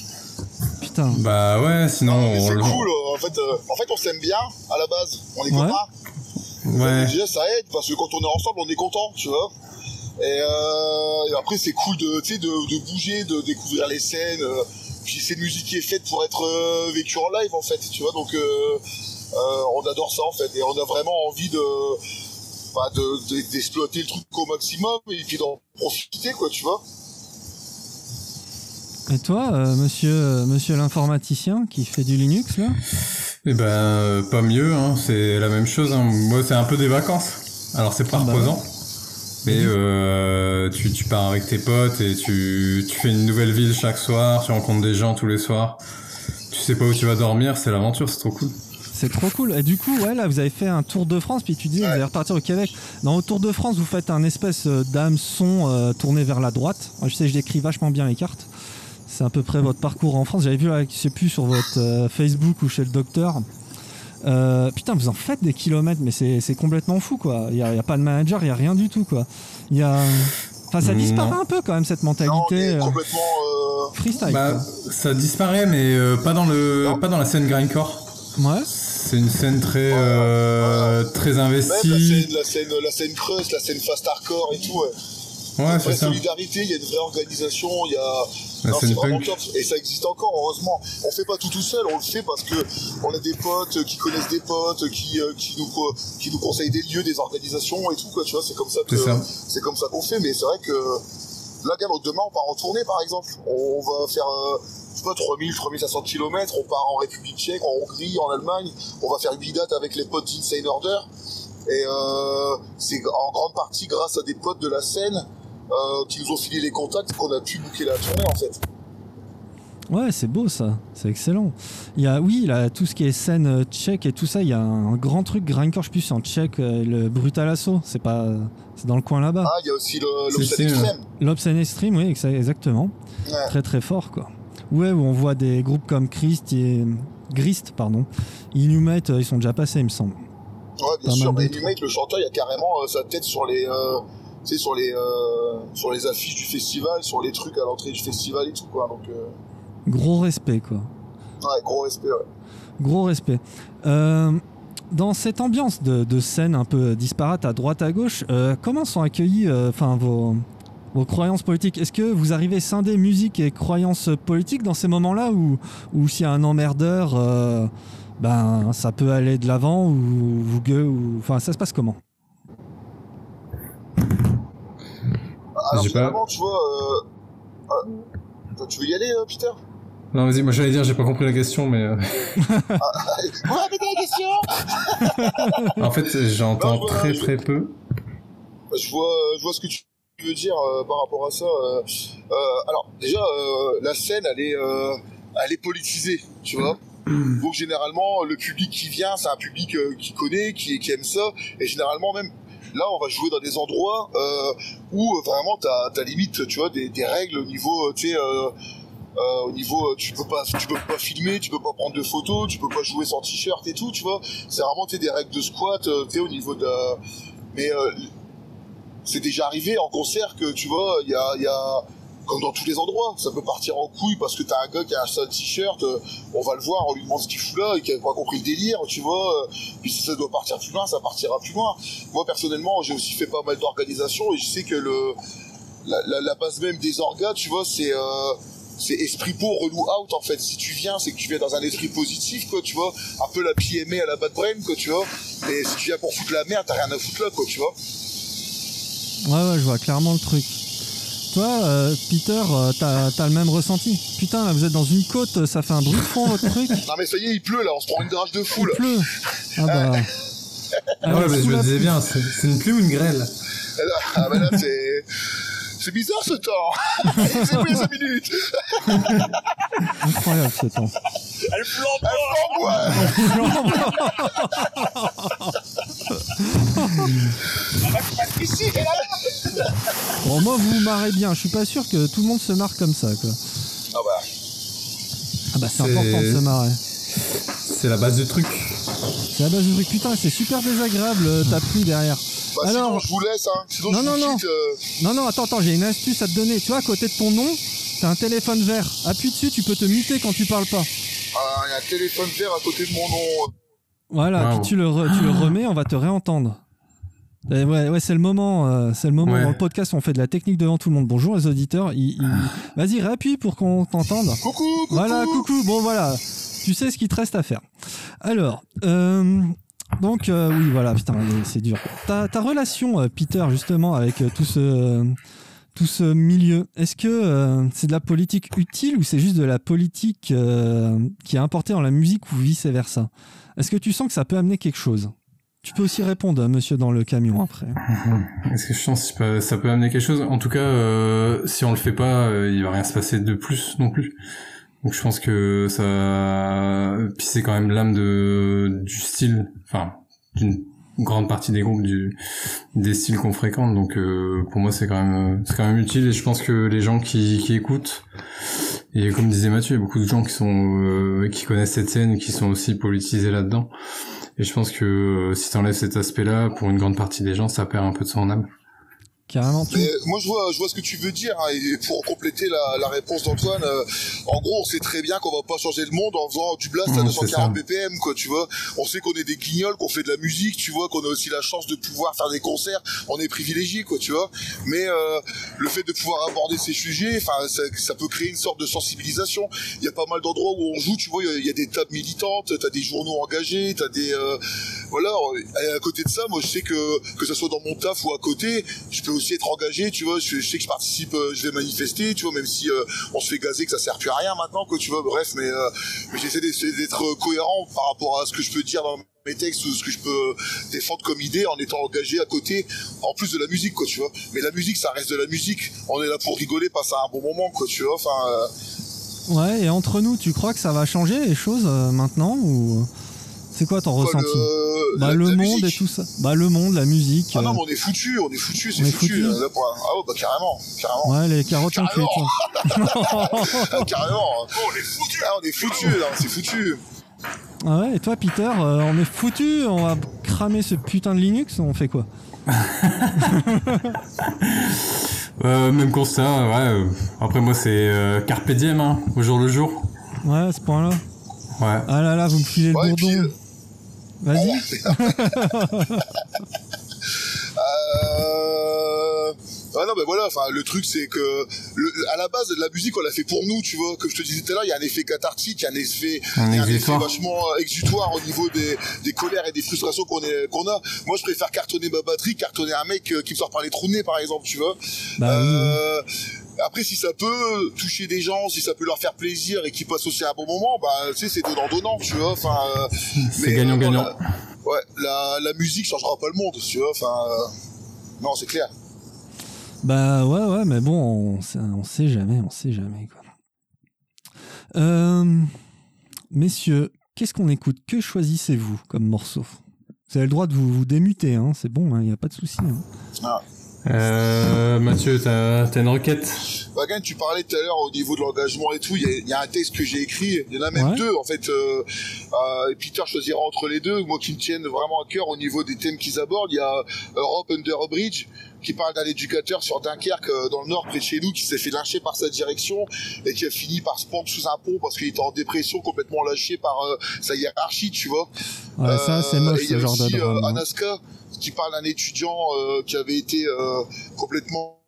Putain. Bah ouais, sinon on C'est le- cool, euh, en fait, euh, en fait on s'aime bien à la base, on est Ouais. copains. Ouais. Déjà ça aide parce que quand on est ensemble on est content, tu vois. Et, euh, et après c'est cool de, tu sais, de, de bouger, de découvrir les scènes. euh, puis c'est une musique qui est faite pour être euh, vécue en live en fait, tu vois. Donc euh, euh, on adore ça en fait et on a vraiment envie de enfin, de- de- d'exploiter le truc au maximum et puis d'en profiter, quoi, tu vois. Et toi, euh, monsieur, euh, monsieur l'informaticien qui fait du Linux, là? Eh ben, euh, pas mieux, hein. c'est la même chose. Hein. Moi, c'est un peu des vacances. Alors, c'est pas Ah bah reposant. Mais euh, tu, tu pars avec tes potes et tu, tu fais une nouvelle ville chaque soir, tu rencontres des gens tous les soirs. Tu sais pas où tu vas dormir, c'est l'aventure, c'est trop cool. C'est trop cool. Et du coup, ouais, là, vous avez fait un Tour de France, puis tu dis, vous allez repartir au Québec. Dans le Tour de France, vous faites un espèce euh, d'hameçon euh, tourné vers la droite. Je sais, je décris vachement bien les cartes. C'est à peu près votre parcours en France. J'avais vu, là, je sais plus, sur votre euh, Facebook ou chez le docteur. Euh, putain, vous en faites des kilomètres, mais c'est complètement fou, quoi. Il n'y a, il y a pas de manager, il n'y a rien du tout, quoi. Il y a... Enfin, ça Non. disparaît un peu, quand même, cette mentalité euh, complètement. euh, freestyle. Bah, ça disparaît, mais euh, pas dans le, pas dans la scène grindcore. Ouais. C'est une scène très, euh, très Même la investie. scène, la scène, la scène creuse, la scène fast hardcore et tout, ouais. Il y a Ouais, une c'est vraie ça. solidarité, il y a une vraie organisation, il y a. La Non, scène vraiment top. Et ça existe encore, heureusement. On fait pas tout tout seul, on le fait parce que on a des potes qui connaissent des potes, qui, euh, qui, nous, qui nous conseillent des lieux, des organisations et tout, quoi, tu vois, c'est comme ça que, C'est comme ça qu'on fait, mais c'est vrai que, là, demain, on part en tournée, par exemple. On va faire, euh, je sais pas, 3000, 3500 km, on part en République tchèque, en Hongrie, en Allemagne, on va faire 8 dates avec les potes d'Insane Order. Et euh, c'est en grande partie grâce à des potes de la scène euh, qui nous ont filé les contacts qu'on a pu booker la tournée en fait. Ouais, c'est beau ça, c'est excellent. Il y a, oui, là, tout ce qui est scène euh, tchèque et tout ça, il y a un grand truc grindcore, je sais plus, en tchèque, le Brutal Assaut, c'est pas, c'est dans le coin là-bas. Ah, il y a aussi l'Obscene Extreme. L'Obscene Extreme, oui, exa- exactement. Ouais. Très très fort quoi. Ouais, où on voit des groupes comme Christ et Grist, pardon. Inhumate, euh, ils sont déjà passés, il me semble. Ouais, bien Pas sûr. Mais. Inhumate, le chanteur, il y a carrément euh, sa tête sur les, euh, tu sais, sur les, euh, sur les affiches du festival, sur les trucs à l'entrée du festival et tout quoi. Donc, Gros respect quoi. ouais, gros respect. Ouais. Gros respect. Dans cette ambiance de, de scène un peu disparate à droite à gauche, comment sont accueillis enfin vos, vos croyances politiques Est-ce que vous arrivez à scinder musique et croyances politiques dans ces moments-là ou, ou s'il y a un emmerdeur, euh, ben ça peut aller de l'avant ou vous gueux ou enfin ça se passe comment? Alors J'ai pas- tu vois, euh, euh, toi, tu veux y aller, euh, Peter? Non, vas-y, moi j'allais dire, j'ai pas compris la question, mais euh, (laughs) répétez la question! En fait, j'entends très je- très peu. je vois, je vois ce que tu veux dire euh, par rapport à ça. euh. Euh, alors déjà, euh, la scène, elle est, euh, elle est politisée, tu vois. Donc généralement, le public qui vient, c'est un public euh, qui connaît, qui, qui aime ça, et généralement même. Là, on va jouer dans des endroits euh, où euh, vraiment t'as as limite, tu vois, des, des règles au niveau, tu sais, euh, euh, au niveau, tu peux pas, tu peux pas filmer, tu peux pas prendre de photos, tu peux pas jouer sans t-shirt et tout, tu vois. C'est vraiment, des règles de squat, euh, tu sais, au niveau de. Mais euh, c'est déjà arrivé en concert que tu vois, il y a, comme dans tous les endroits, ça peut partir en couille parce que t'as un gars qui a un sale t-shirt, euh, on va le voir, on lui demande ce qu'il fout là et qui a pas compris le délire, tu vois. euh, puis si ça doit partir plus loin, ça partira plus loin. Moi personnellement, j'ai aussi fait pas mal d'organisations et je sais que le la, base même des orgas, tu vois, c'est euh, c'est esprit beau, relou out en fait. Si tu viens, c'est que tu viens dans un esprit positif, quoi, tu vois. Un peu la PMA à la bad brain, quoi, tu vois. Et si tu viens pour foutre la merde, t'as rien à foutre là, quoi, tu vois. Ouais, ouais, je vois clairement le truc. Toi, euh, Peter, euh, t'as t'as le même ressenti? Putain, là, vous êtes dans une côte, ça fait un bruit de fond, votre truc. Non mais ça y est, il pleut là, on se prend une drage de fou Il là. pleut. Ah bah... (laughs) Ah ouais, mais je me la disais bien, c'est c'est une pluie ou une grêle? Ah bah là c'est... C'est bizarre ce temps C'est plus les 5 minutes Incroyable ce temps. Elle flambe et là Bon, moi, vous vous marrez bien. Je suis pas sûr que tout le monde se marre comme ça, quoi. Ah bah... Ah bah, c'est C'est- important de se marrer. C'est la base du truc. C'est la base du truc. Putain, c'est super désagréable, euh, ta pluie derrière. Bah sinon Alors... je vous laisse hein. Sinon Non, je non, vous non. quitte, euh, Non, non, attends, attends, j'ai une astuce à te donner. Tu vois, à côté de ton nom, t'as un téléphone vert. Appuie dessus, tu peux te muter quand tu parles pas. ah, Il y a un téléphone vert à côté de mon nom. Voilà, Wow. puis tu le, re- tu le remets, on va te réentendre. Et ouais, ouais c'est le moment. euh, c'est le moment. Ouais. Dans le podcast, on fait de la technique devant tout le monde. Bonjour les auditeurs. Il- il- (sighs) Vas-y, réappuie pour qu'on t'entende. Coucou, coucou Voilà, coucou. Bon, voilà. Tu sais ce qu'il te reste à faire. Alors, euh, Donc euh, oui, voilà, putain, c'est dur. Ta, ta relation, euh, Peter, justement, avec euh, tout ce tout ce milieu, est-ce que euh, c'est de la politique utile ou c'est juste de la politique euh, qui est importée dans la musique ou vice versa Est-ce que tu sens que ça peut amener quelque chose? Tu peux aussi répondre, euh, monsieur dans le camion après. (laughs) Est-ce que je pense que ça peut- amener quelque chose? En tout cas, si on le fait pas, il va rien se passer de plus non plus. Donc je pense que ça, puis c'est quand même l'âme de du style, enfin d'une grande partie des groupes des styles qu'on fréquente. Donc euh, pour moi c'est quand même c'est quand même utile et je pense que les gens qui qui écoutent et comme disait Mathieu, il y a beaucoup de gens qui sont euh, qui connaissent cette scène, qui sont aussi politisés là-dedans. Et je pense que euh, si t'enlèves cet aspect-là, pour une grande partie des gens, ça perd un peu de son âme. Carrément. Tu... Mais moi, je vois, je vois ce que tu veux dire. hein, et pour compléter la, la réponse d'Antoine, euh, en gros, on sait très bien qu'on va pas changer le monde en faisant du blast à Mmh, c'est 240 ça. BPM, quoi. Tu vois, on sait qu'on est des guignols, qu'on fait de la musique. Tu vois, qu'on a aussi la chance de pouvoir faire des concerts. On est privilégiés, quoi. Tu vois. Mais euh, le fait de pouvoir aborder ces sujets, enfin, ça, ça peut créer une sorte de sensibilisation. Il y a pas mal d'endroits où on joue. Tu vois, il y a- il y, a des tables militantes. T'as des journaux engagés. T'as des euh, voilà. Et à côté de ça, moi, je sais que que ce soit dans mon taf ou à côté, je peux aussi être engagé. Tu vois, je, sais que je participe, euh, je vais manifester. Tu vois, même si euh, on se fait gazer, que ça sert plus à rien maintenant, quoi. Tu vois, bref, mais euh, mais j'essaie d'être cohérent par rapport à ce que je peux dire dans mes textes ou ce que je peux défendre comme idée en étant engagé à côté, en plus de la musique, quoi, tu vois. Mais la musique, ça reste de la musique. On est là pour rigoler, passer un bon moment, quoi, tu vois. Enfin, Ouais, et entre nous, tu crois que ça va changer les choses maintenant c'est quoi ton ressenti le, Bah la- le la monde musique. et tout ça. Bah le monde, la musique. Ah non, euh, mais on est foutu, on est foutu, c'est On est foutu. foutu. là, pour- Ah ouais, bah carrément, carrément. Ouais, les carottes en cuite. Carrément. (laughs) Ah, carrément. (laughs) on est foutu. Ah, on est foutu, là, c'est foutu. Ah ouais, et toi, Peter, euh, on est foutu, on va cramer ce putain de Linux, on fait quoi (laughs) Euh, même constat, ouais. euh, après moi c'est euh, carpe diem, hein, au jour le jour. Ouais, à ce point-là. Ouais. Ah là là, vous me filez le Ouais, et puis, bourdon. Euh, Vas-y. (laughs) Euh... Ah non, mais voilà, enfin, le truc, c'est que, le, à la base, la musique, on l'a fait pour nous, tu vois. Comme je te disais tout à l'heure, il y a un effet cathartique, il y a un effet, Un effet vachement euh, exutoire au niveau des, des colères et des frustrations qu'on est, qu'on a. Moi, je préfère cartonner ma batterie, cartonner un mec euh, qui me sort par les trous de nez, par exemple, tu vois. Bah oui, oui. Euh, Après, si ça peut toucher des gens, si ça peut leur faire plaisir et qu'ils passent aussi un bon moment, bah, tu sais, c'est donnant-donnant, tu vois. Enfin, euh, C'est mais, gagnant-gagnant. euh, la- ouais, la, la musique changera pas le monde, tu vois. Enfin, euh, non, c'est clair. Bah ouais, ouais, mais bon, on sait, on sait jamais, on sait jamais, quoi. Euh, messieurs, qu'est-ce qu'on écoute? Que choisissez-vous comme morceau? Vous avez le droit de vous, vous démuter, hein, c'est bon, il n'y a pas de souci. hein. Euh, Mathieu, t'as t'as une requête Bagan, tu parlais tout à l'heure au niveau de l'engagement et tout. Il y, a- il y a un texte que j'ai écrit. Il y en a même Ouais. deux, en fait. Euh, euh, et Peter choisira entre les deux. Moi, qui me tiennent vraiment à cœur au niveau des thèmes qu'ils abordent. Il y a Europe Under a Bridge qui parle d'un éducateur sur Dunkerque euh, dans le nord près de chez nous qui s'est fait lyncher par sa direction et qui a fini par se pendre sous un pont parce qu'il était en dépression complètement lâché par euh, sa hiérarchie tu vois Ouais, ça, c'est moche, il y ce genre de aussi, drame. euh, hein. Qui parle d'un étudiant euh, qui avait été euh, complètement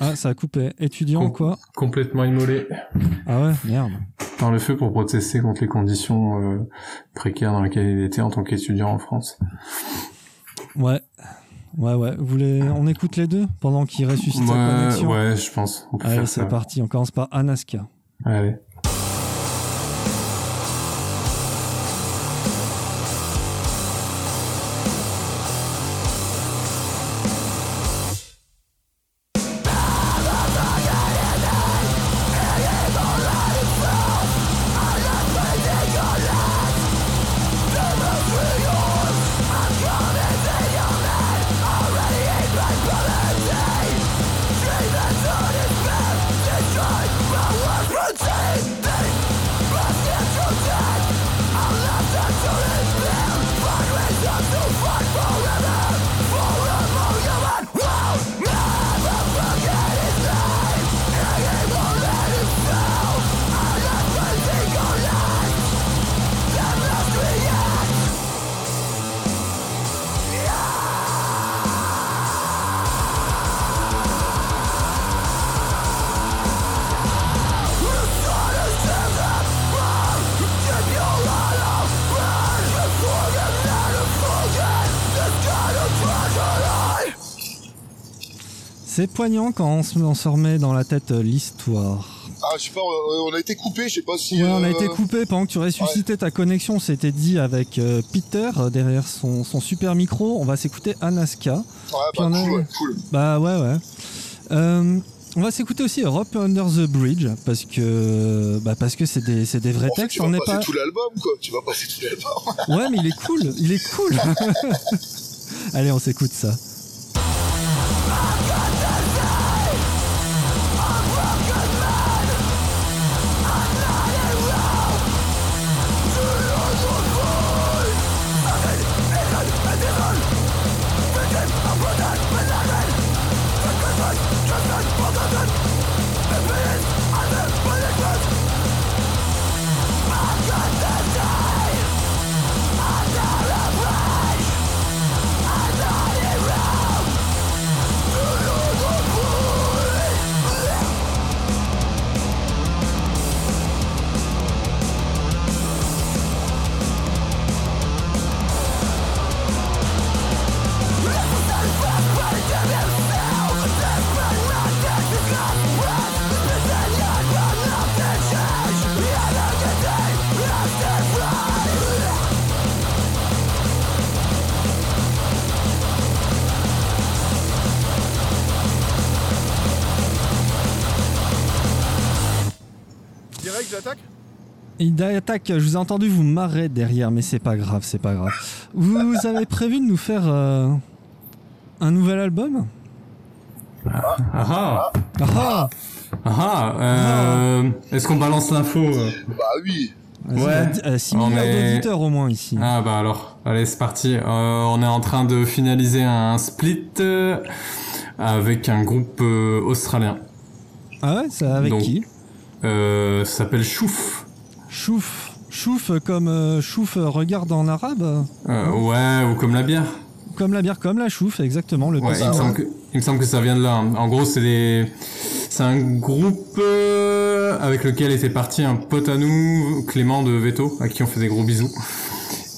Ah, ça a coupé. Étudiant, Com- quoi Complètement immolé Ah ouais, merde. dans le feu pour protester contre les conditions euh, précaires dans lesquelles il était en tant qu'étudiant en France. Ouais. Ouais, ouais. Vous voulez... On écoute les deux pendant qu'il ressuscite sa Ouais, connexion ouais, je pense. On peut Allez, c'est parti. On commence par Anaska. Allez. C'est poignant quand on se, on se remet dans la tête euh, l'histoire. Ah, je sais pas, on a été coupé, je sais pas si. Ouais, on a euh, été coupé pendant que tu ressuscitais ta connexion. C'était dit avec euh, Peter derrière son, son super micro. On va s'écouter Anaska. Ouais, bah, on a- cool, ouais, cool. Bah ouais, ouais. Euh, on va s'écouter aussi Europe Under the Bridge parce que bah parce que c'est des, des vrais En fait, textes. tu on vas n'est passer pas. tout l'album, quoi. Tu vas passer tout l'album. Ouais, mais il est cool. Il est cool. (laughs) Allez, on s'écoute ça. Il attaque, je vous ai entendu vous marrer derrière, mais c'est pas grave, c'est pas grave. Vous (laughs) avez prévu de nous faire euh, un nouvel album? Ah ah Ah ah ah euh, Est-ce qu'on balance l'info euh? Bah oui. Ouais. bah, euh, six On milliards est- d'auditeurs au moins ici. Ah bah alors, allez c'est parti. Euh, on est en train de finaliser un split avec un groupe australien. Ah ouais, ça avec Donc, qui? Euh, ça s'appelle Chouf. Chouf. Chouf comme euh, chouf euh, regarde en arabe Euh, ouais, ou comme la bière. Comme la bière, comme la chouf, exactement. Le Ouais, il me, semble que, il me semble que ça vient de là. En gros, c'est des, c'est un groupe euh, avec lequel était parti un pote à nous, Clément de Veto, à qui on fait des gros bisous.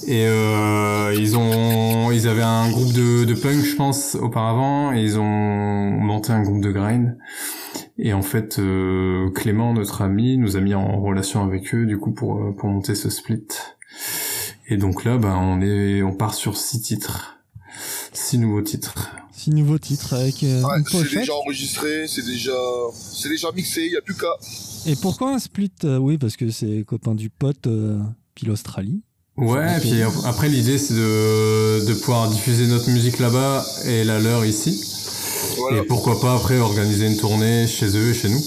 Et euh, ils ont, ils avaient un groupe de, de punk, je pense, auparavant, et ils ont monté un groupe de grind. Et en fait, euh, Clément, notre ami, nous a mis en relation avec eux, du coup, pour euh, pour monter ce split. Et donc là, bah, on est, on part sur six titres, six nouveaux titres. Six nouveaux titres avec euh, Ouais, c'est déjà enregistré, c'est déjà, c'est déjà mixé, il y a plus qu'à. Et pourquoi un split euh, Oui, parce que c'est copain du pote, euh, puis l'Australie. Ouais, C'est puis après l'idée c'est de, de pouvoir diffuser notre musique là-bas et la leur ici. Voilà, Et pourquoi pas après organiser une tournée chez eux et chez nous.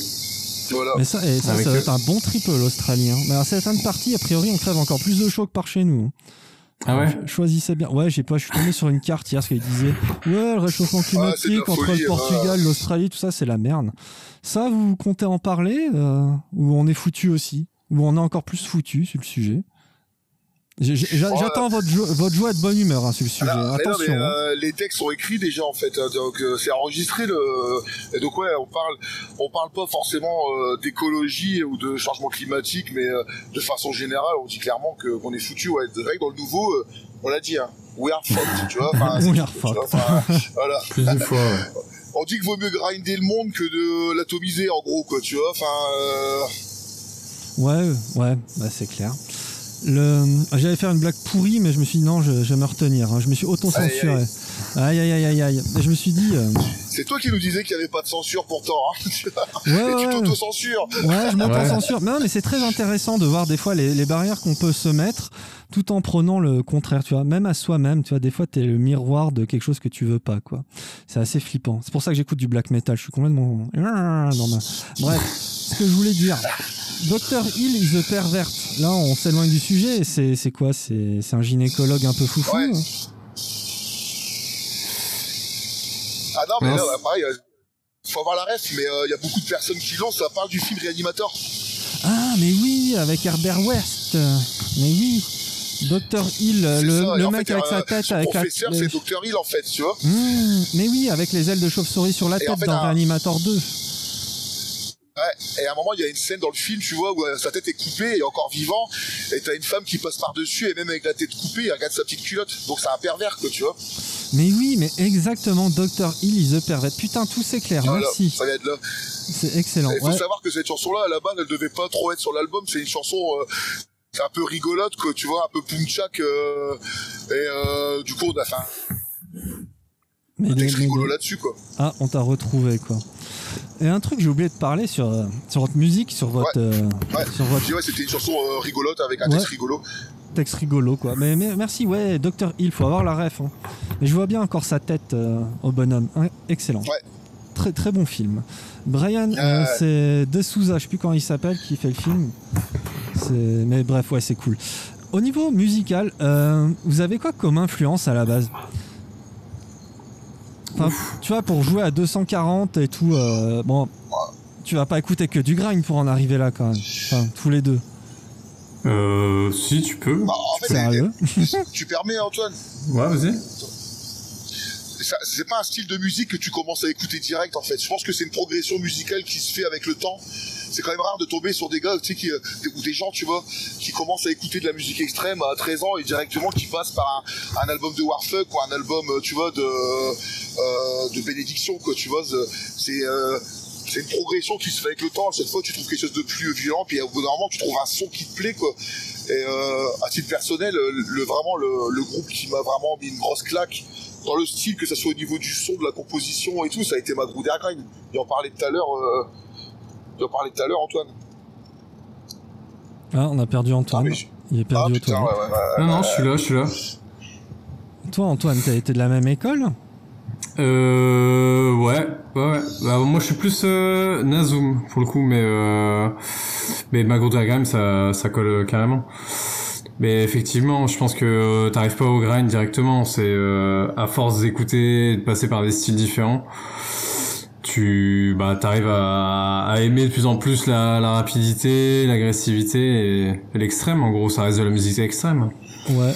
voilà. Mais ça, et ça, Avec ça va être un bon triple l'Australien. Mais alors, cette partie, a priori, on crève encore plus de chaud que par chez nous. Ah ouais Ch- Choisissez bien. Ouais, j'ai pas, je suis tombé sur une carte hier, ce qu'il disait. Ouais, le réchauffement Ah, climatique entre folie, le Portugal, l'Australie, tout ça, c'est la merde. Ça, vous comptez en parler euh, Ou on est foutu aussi? Ou on est encore plus foutu sur le sujet? Oh, J'attends votre, jo- votre joie de bonne humeur hein, sur le sujet. Alors, mais non, Attention. mais, hein. euh, les textes sont écrits déjà en fait, hein, donc euh, c'est enregistré le. Et donc ouais, on parle, on parle pas forcément euh, d'écologie ou de changement climatique, mais euh, de façon générale, on dit clairement que qu'on est foutu. Ouais, c'est vrai que dans le nouveau, euh, on l'a dit, hein, we are fucked, tu vois. enfin, (laughs) We c'est- are tu vois, fucked. enfin, (laughs) voilà. Plus d'une (laughs) fois, ouais. On dit qu'il vaut mieux grinder le monde que de l'atomiser en gros, quoi, tu vois. Enfin, euh, Ouais, ouais, bah c'est clair. J'allais faire une blague pourrie, mais je me suis dit non, je, je vais me retenir. hein. Je me suis auto-censuré. Aïe, aïe, aïe, aïe, aïe. Je me suis dit. euh, c'est toi qui nous disais qu'il y avait pas de censure pourtant, hein, (laughs) tu. Ouais, Et tu ouais, t'auto-censures. ouais, je m'auto-censure. Non, mais c'est très intéressant de voir des fois les, les barrières qu'on peut se mettre tout en prenant le contraire, tu vois. Même à soi-même, tu vois, des fois, t'es le miroir de quelque chose que tu veux pas, quoi. C'est assez flippant. C'est pour ça que j'écoute du black metal. Je suis complètement. (laughs) dans ma- Bref, ce que je voulais dire. Docteur Hill is a pervert. Là, on s'éloigne du sujet. C'est c'est quoi? C'est c'est un gynécologue un peu foufou Ouais. hein Ah non, mais là, ouais, pareil, euh, faut avoir la ref, mais euh, il y a beaucoup de personnes qui lancent, ça parle du film Réanimator. Ah, mais oui, avec Herbert West. Mais oui. Docteur Hill, le, ça, mec fait, avec euh, sa tête, son avec la. professeur, c'est Dr. Hill, en fait, tu vois. Mmh, mais oui, avec les ailes de chauve-souris sur la Et tête en fait, dans un- Reanimator 2. Ouais, et à un moment, il y a une scène dans le film, tu vois, où euh, sa tête est coupée et encore vivant, et t'as une femme qui passe par-dessus, et même avec la tête coupée, il regarde sa petite culotte. Donc c'est un pervers, quoi, tu vois. Mais oui, mais exactement, Dr. Hill is the pervert. Putain, tout c'est clair, Voilà, merci. ça vient de là. C'est excellent. Il faut Ouais. savoir que cette chanson-là, à la base, elle devait pas trop être sur l'album. C'est une chanson euh, un peu rigolote, quoi, tu vois, un peu punchak. Euh, et euh, du coup, on a fait un Mais les- texte rigolo les- là-dessus, quoi. Ah, on t'a retrouvé quoi. Et un truc, j'ai oublié de parler sur, sur votre musique, sur votre, euh, Ouais. sur votre ouais, c'était une chanson euh, rigolote avec un Ouais. texte rigolo. Texte rigolo quoi. Mais, mais merci, ouais, Dr. Hill, faut avoir la ref. hein. Mais je vois bien encore sa tête euh, au bonhomme. Hein, excellent. Ouais. Très très bon film. Brian, euh, Ouais. c'est De Souza, je sais plus comment il s'appelle, qui fait le film. Mais bref, ouais, c'est cool. Au niveau musical, euh, vous avez quoi comme influence à la base? Enfin, tu vois, pour jouer à 240 et tout, euh, bon, tu vas pas écouter que du grind pour en arriver là quand même. Enfin, tous les deux. Euh, si, tu peux. Bah, en fait, Sérieux (laughs) tu permets, Antoine Ouais, vas-y. c'est pas un style de musique que tu commences à écouter direct en fait. Je pense que c'est une progression musicale qui se fait avec le temps. C'est quand même rare de tomber sur des gars, tu sais, qui, euh, ou des gens, tu vois, qui commencent à écouter de la musique extrême à 13 ans et directement qui passent par un, un album de Warfuck ou un album, euh, tu vois, de, euh, de bénédiction, quoi, tu vois. C'est, euh, c'est une progression qui se fait avec le temps. Cette fois, tu trouves quelque chose de plus violent, puis au bout d'un moment, tu trouves un son qui te plaît, quoi. Et euh, à titre personnel, le, le- vraiment le, le groupe qui m'a vraiment mis une grosse claque dans le style, que ce soit au niveau du son, de la composition et tout, ça a été Magruder Grind. Il en parlait tout à l'heure, euh, il en parlait tout à l'heure, Antoine. Ah, on a perdu Antoine. Ah, je- Il est Ah perdu putain, Antoine. ouais, ouais, ouais. Non, non, je suis là, je suis là. Toi, Antoine, t'as été de la même école? Euh, ouais, ouais, ouais. Bah, moi, je suis plus euh, Nazum pour le coup, mais euh, mais Magro Diagram, ça, ça colle euh, carrément. Mais effectivement, je pense que euh, t'arrives pas au grind directement. C'est euh, à force d'écouter, et de passer par des styles différents, tu bah t'arrives à, à aimer de plus en plus la, la rapidité, l'agressivité et, et l'extrême. En gros, ça reste de la musique extrême. Ouais. Ouais.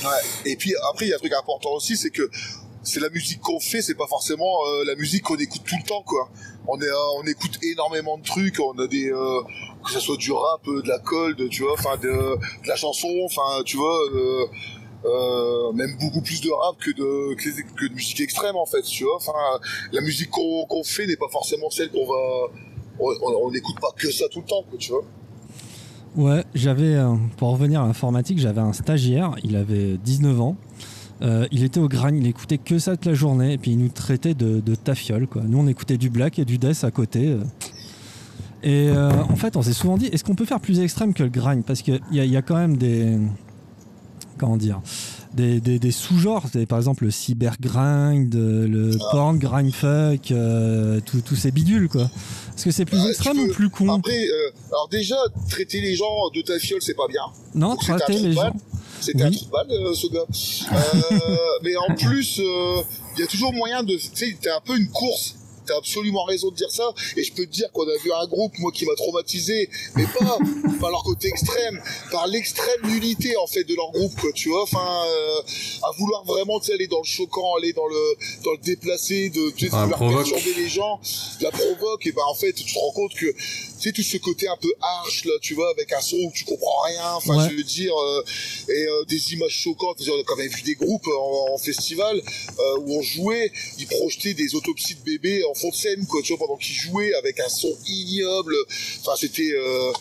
Et puis après, il y a un truc important aussi, c'est que c'est la musique qu'on fait, c'est pas forcément euh, la musique qu'on écoute tout le temps, quoi. On euh, écoute énormément de trucs, on a des, euh, que ce soit du rap, de la cold, tu vois, enfin de, la chanson, enfin, tu vois, même beaucoup plus de rap que de, que, de musique extrême en fait, tu vois. Enfin, la musique qu'on fait n'est pas forcément celle qu'on va, on- n'écoute pas que ça tout le temps, quoi, tu vois. Ouais, j'avais, pour revenir à l'informatique, j'avais un stagiaire, il avait 19 ans. Euh, il était au grain, il écoutait que ça toute la journée, et puis il nous traitait de, de tafiole, quoi. Nous, on écoutait du black et du death à côté. euh. Et euh, en fait, on s'est souvent dit, est-ce qu'on peut faire plus extrême que le grind Parce qu'il y y a quand même des. Comment dire Des, des- des sous-genres, par exemple le cyber grind, euh, le porn grind fuck, euh, tout- tous ces bidules, quoi. Est-ce que c'est plus Ah, tu extrême peux- ou plus con Après, euh, alors déjà, traiter les gens de ta fiole, c'est pas bien. Non, Donc, un traiter trou les gens. C'était un Oui. trou de balle, euh, ce gars. Euh, (laughs) mais en plus, euh, il y a toujours moyen de... Tu sais, t'es un peu une course. T'as absolument raison de dire ça. Et je peux te dire qu'on a vu un groupe, moi, qui m'a traumatisé, mais pas (laughs) par leur côté extrême, par l'extrême nullité, en fait, de leur groupe, quoi, tu vois. Enfin, euh, à vouloir vraiment, tu sais, aller dans le choquant, aller dans le, dans le déplacé, de, sais, Ah, vouloir perturber les gens, la provoque, et ben, en fait, tu te rends compte que, sais, tout ce côté un peu harsh, là, tu vois, avec un son où tu comprends rien, enfin, Ouais. je veux dire, euh, et euh, des images choquantes. On a quand même vu des groupes en, en festival euh, où on jouait, ils projetaient des autopsies de bébés en fond de scène, quoi, tu vois, pendant qu'ils jouaient avec un son ignoble. Enfin, c'était. Euh...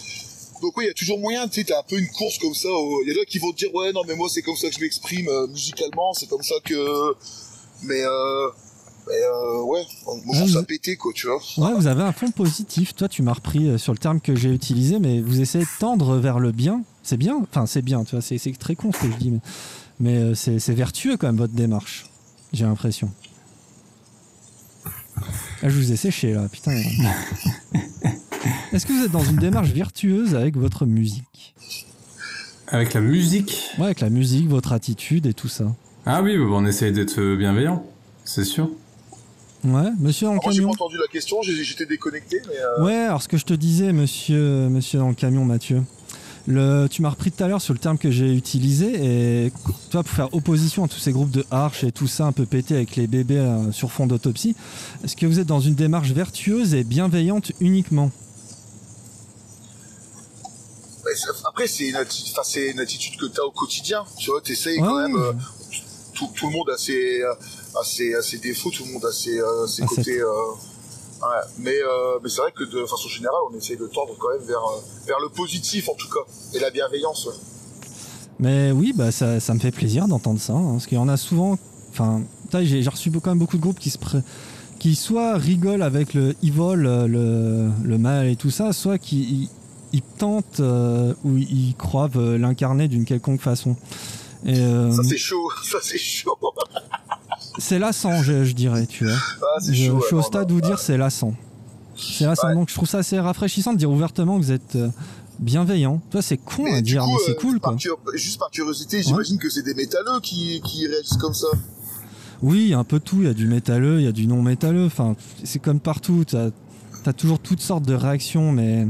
Donc oui, il y a toujours moyen, tu sais, t'as un peu une course comme ça. où Il y a des gens qui vont te dire, ouais, non, mais moi, c'est comme ça que je m'exprime euh, musicalement, c'est comme ça que. Mais euh... Mais euh, ouais, pété quoi, tu vois. Ouais, vous avez un fond positif. Toi, tu m'as repris euh, sur le terme que j'ai utilisé, mais vous essayez de tendre vers le bien. C'est bien. Enfin, c'est bien, tu vois. C'est c'est très con ce que je dis, mais, mais euh, c'est c'est vertueux quand même votre démarche. J'ai l'impression. Ah, je vous ai séché là, putain. Est-ce que vous êtes dans une démarche vertueuse avec votre musique? Avec la musique? Ouais, avec la musique, votre attitude et tout ça. Ah oui, bah, on essaye d'être bienveillant, c'est sûr. Ouais, monsieur dans le moi j'ai pas camion. entendu la question, j'étais déconnecté, mais euh, Ouais, alors ce que je te disais, monsieur, monsieur dans le camion, Mathieu, le, tu m'as repris tout à l'heure sur le terme que j'ai utilisé, et toi, pour faire opposition à tous ces groupes de arches et tout ça un peu pété avec les bébés euh, sur fond d'autopsie, est-ce que vous êtes dans une démarche vertueuse et bienveillante uniquement? Après c'est une, attitude que t'as au quotidien, tu vois, t'essayes Ouais, quand même. euh, tout, tout le monde a ses, a ses, a ses défauts, tout le monde a ses, euh, ses Ah, côtés. euh, ouais. Mais, euh, mais c'est vrai que de façon générale, on essaye de tendre quand même vers, vers le positif en tout cas, et la bienveillance. ouais. Mais oui, bah ça, ça me fait plaisir d'entendre ça, hein, parce qu'il y en a souvent. Enfin, j'ai reçu quand même beaucoup de groupes qui se pré- qui soit rigolent avec le evil, le, le mal et tout ça, soit qui ils, ils tentent euh, ou ils croient euh, l'incarner d'une quelconque façon. Et euh, Ça c'est chaud, (laughs) ça c'est chaud. c'est lassant, je, je dirais, tu vois. Ah, Je, chaud. je suis au stade où dire c'est lassant. C'est lassant. Ouais. Donc je trouve ça assez rafraîchissant de dire ouvertement que vous êtes euh, bienveillant. Toi, c'est con Mais à dire, coup, mais c'est euh, cool par quoi. juste par curiosité, j'imagine que c'est des métalleux qui, qui réagissent comme ça. Oui, il y a un peu tout. Il y a du métalleux, il y a du non métalleux. Enfin, c'est comme partout. T'as as toujours toutes sortes de réactions, mais.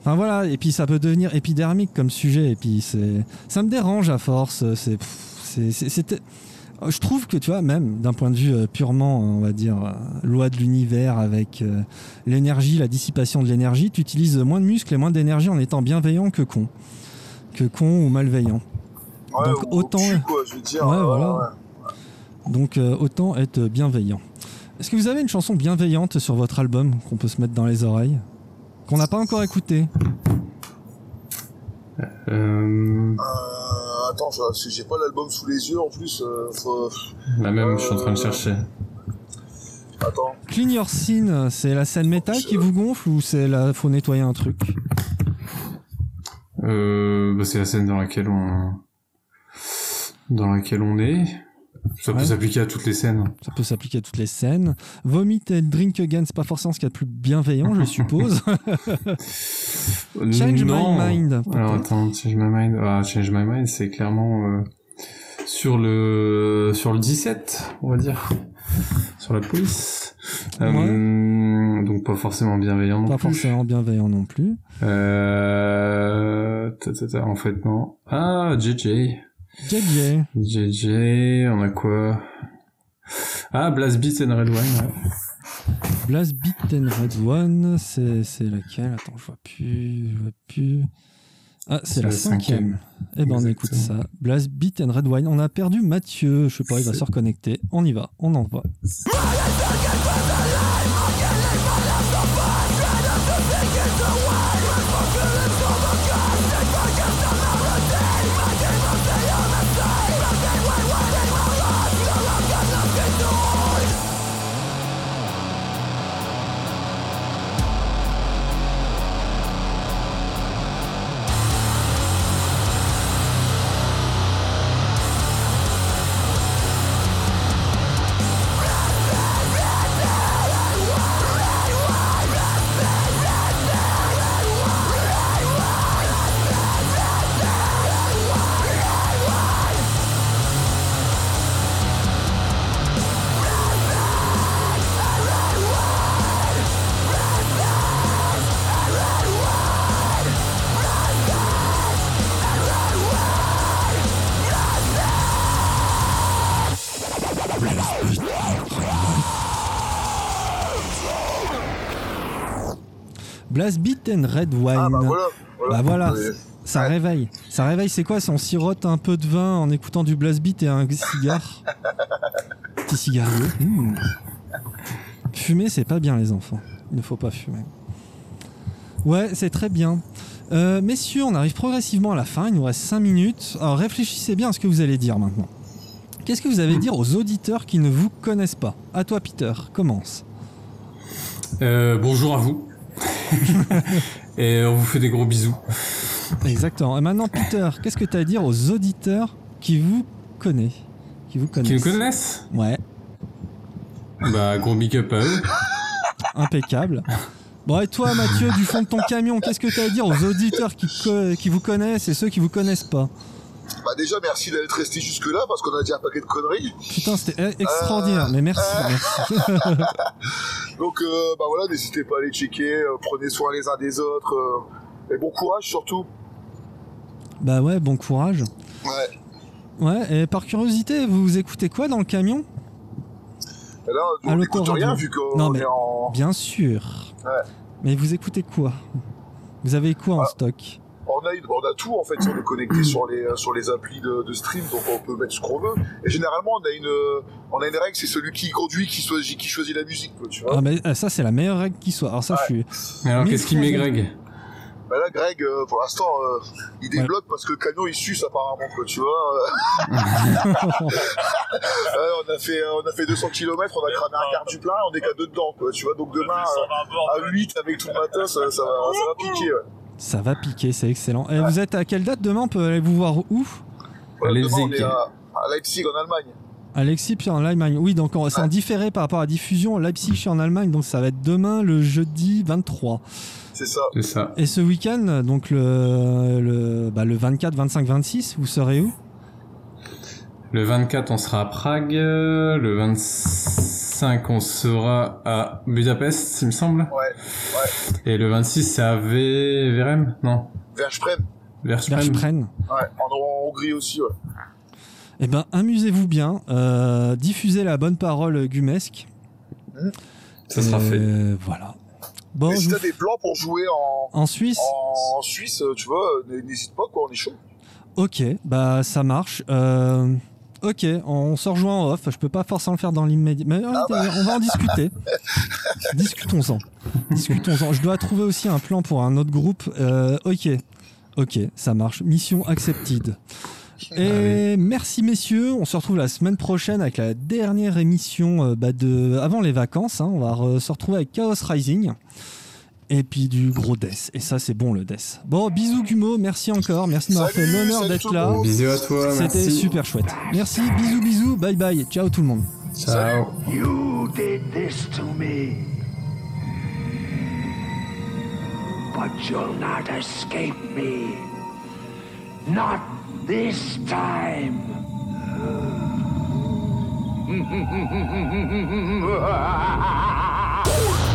Enfin voilà, et puis ça peut devenir épidermique comme sujet, et puis c'est, ça me dérange à force. C'est, je trouve que tu vois, même d'un point de vue euh, purement, on va dire, euh, loi de l'univers avec euh, l'énergie, la dissipation de l'énergie, tu utilises moins de muscles et moins d'énergie en étant bienveillant que con, que con ou malveillant. Ouais, Donc, ou autant- cul, quoi, je veux dire. Ouais, euh, voilà. ouais. Donc euh, autant être bienveillant. Est-ce que vous avez une chanson bienveillante sur votre album qu'on peut se mettre dans les oreilles? Qu'on n'a pas encore écouté Euh, Euh, attends, j'ai pas l'album sous les yeux en plus. euh, faut- la même, je suis en train de chercher. Attends. Clean Your Scene, c'est la scène métal qui vous gonfle ou c'est la faut nettoyer un truc? Euh, bah, c'est la scène dans laquelle on, dans laquelle on est. Ça Ouais. peut s'appliquer à toutes les scènes. Ça peut s'appliquer à toutes les scènes. Vomit et Drink Again, c'est pas forcément ce qu'il y a de plus bienveillant, je suppose. (laughs) (laughs) Change Non. My Mind. Alors attends, Change My Mind. Ah, Change My Mind, c'est clairement euh, sur le sur le 17, on va dire, sur la police. Euh, donc pas forcément bienveillant non Pas plus. forcément bienveillant non plus. Euh, en fait non. Ah, JJ. JJ. JJ, on a quoi? Ah, Blast Beat and Red Wine. ouais. Blast Beat and Red One, c'est c'est laquelle Attends, je vois plus, je vois plus. Ah, c'est C'est la cinquième. Eh ben, on écoute ça. Blast Beat and Red Wine. On a perdu Mathieu. Je sais pas, il va C'est- se reconnecter. On y va, on envoie. Blast Red Wine. Ah bah voilà. Bah voilà. Ça réveille. Ça réveille, c'est quoi? Si on sirote un peu de vin en écoutant du Blast Beat et un cigare? (laughs) Petit cigarier. Mmh. Fumer, c'est pas bien, les enfants. Il ne faut pas fumer. Ouais, c'est très bien. Euh, messieurs, on arrive progressivement à la fin. Il nous reste 5 minutes. Alors réfléchissez bien à ce que vous allez dire maintenant. Qu'est-ce que vous allez dire aux auditeurs qui ne vous connaissent pas? À toi, Peter, commence. Euh, bonjour à vous. (laughs) Et on vous fait des gros bisous. Exactement. Et maintenant, Peter, qu'est-ce que tu as à dire aux auditeurs qui vous connaissent Qui vous connaissent? Qui nous connaissent? Ouais, Bah, gros big up à eux. impeccable. Bon, et toi, Mathieu, du fond de ton camion, qu'est-ce que tu as à dire aux auditeurs qui, qui vous connaissent et ceux qui vous connaissent pas? Bah déjà, merci d'être resté jusque-là parce qu'on a dit un paquet de conneries. Putain, c'était e- extraordinaire, mais merci, merci. (laughs) Donc euh, bah voilà, n'hésitez pas à aller checker, euh, prenez soin les uns des autres. euh, et bon courage surtout. Bah ouais, bon courage. Ouais. Ouais, et par curiosité, vous écoutez quoi dans le camion? Et là, on n'écoute rien vu qu'on est en, Bien sûr. Ouais. Mais vous écoutez quoi? Vous avez quoi en stock? en on a, une- on a tout en fait, on est connecté sur les sur les applis de, de stream, donc on peut mettre ce qu'on veut. Et généralement, on a une euh, on a une règle, c'est celui qui conduit qui choisit qui choisit la musique, quoi, tu vois. Ah, mais euh, ça, c'est la meilleure règle qui soit. Alors, ça, je suis. Mais alors, qu'est-ce qu'il met, Greg Bah là, Greg, euh, pour l'instant, euh, il débloque parce que le camion il suce apparemment, quoi, tu vois. (laughs) Euh, on a fait euh, on a fait 200 km, on a cramé un quart du plein, on est qu'à deux dedans, quoi, tu vois. Donc demain euh, à 8 avec tout le matos, ça, ça va ça va piquer. Ouais. Ça va piquer, c'est excellent. Et vous êtes à quelle date demain On peut aller vous voir où? Voilà, À demain, on Leipzig. est à, à Leipzig en Allemagne. Alexis, puis en Allemagne. Oui, donc on- c'est en différé par rapport à la diffusion. Leipzig, je suis en Allemagne, donc ça va être demain, le jeudi 23. C'est ça. C'est ça. Et ce week-end, donc le, le, bah, le 24, 25, 26, vous serez où? Le 24, on sera à Prague. Le 25, on sera à Budapest, il me semble. Ouais, Et le 26, c'est à Ve- Verem Non? Verspren. Verspren. Verspren. Ouais, en, en Hongrie aussi, ouais. Eh ben, amusez-vous bien. euh, diffusez la bonne parole gumesque. Ça sera fait. Voilà. Bon, Et si t'as des plans pour jouer en, en Suisse en Suisse, euh, tu vois, euh, n'hésite pas, quoi, on est chaud. Ok, bah ça marche. Euh, ok, on se rejoint en off. Je peux pas forcément le faire dans l'immédiat. Mais euh, on va en discuter. (laughs) Discutons-en. Discutons-en. Je dois trouver aussi un plan pour un autre groupe. Euh, ok, ok, ça marche. Mission accepted. Et merci messieurs, on se retrouve la semaine prochaine avec la dernière émission euh, bah, de avant les vacances. hein. On va se retrouver avec Chaos Rising et puis du gros death. Et ça c'est bon le death. Bon bisous Gumo, merci encore, merci de m'avoir fait l'honneur d'être là. Bisous à toi, C'était super chouette. Merci, bisous bisous, bye bye, ciao tout le monde. Ciao. You did this to me. But you'll not escape me. Not this time. (laughs)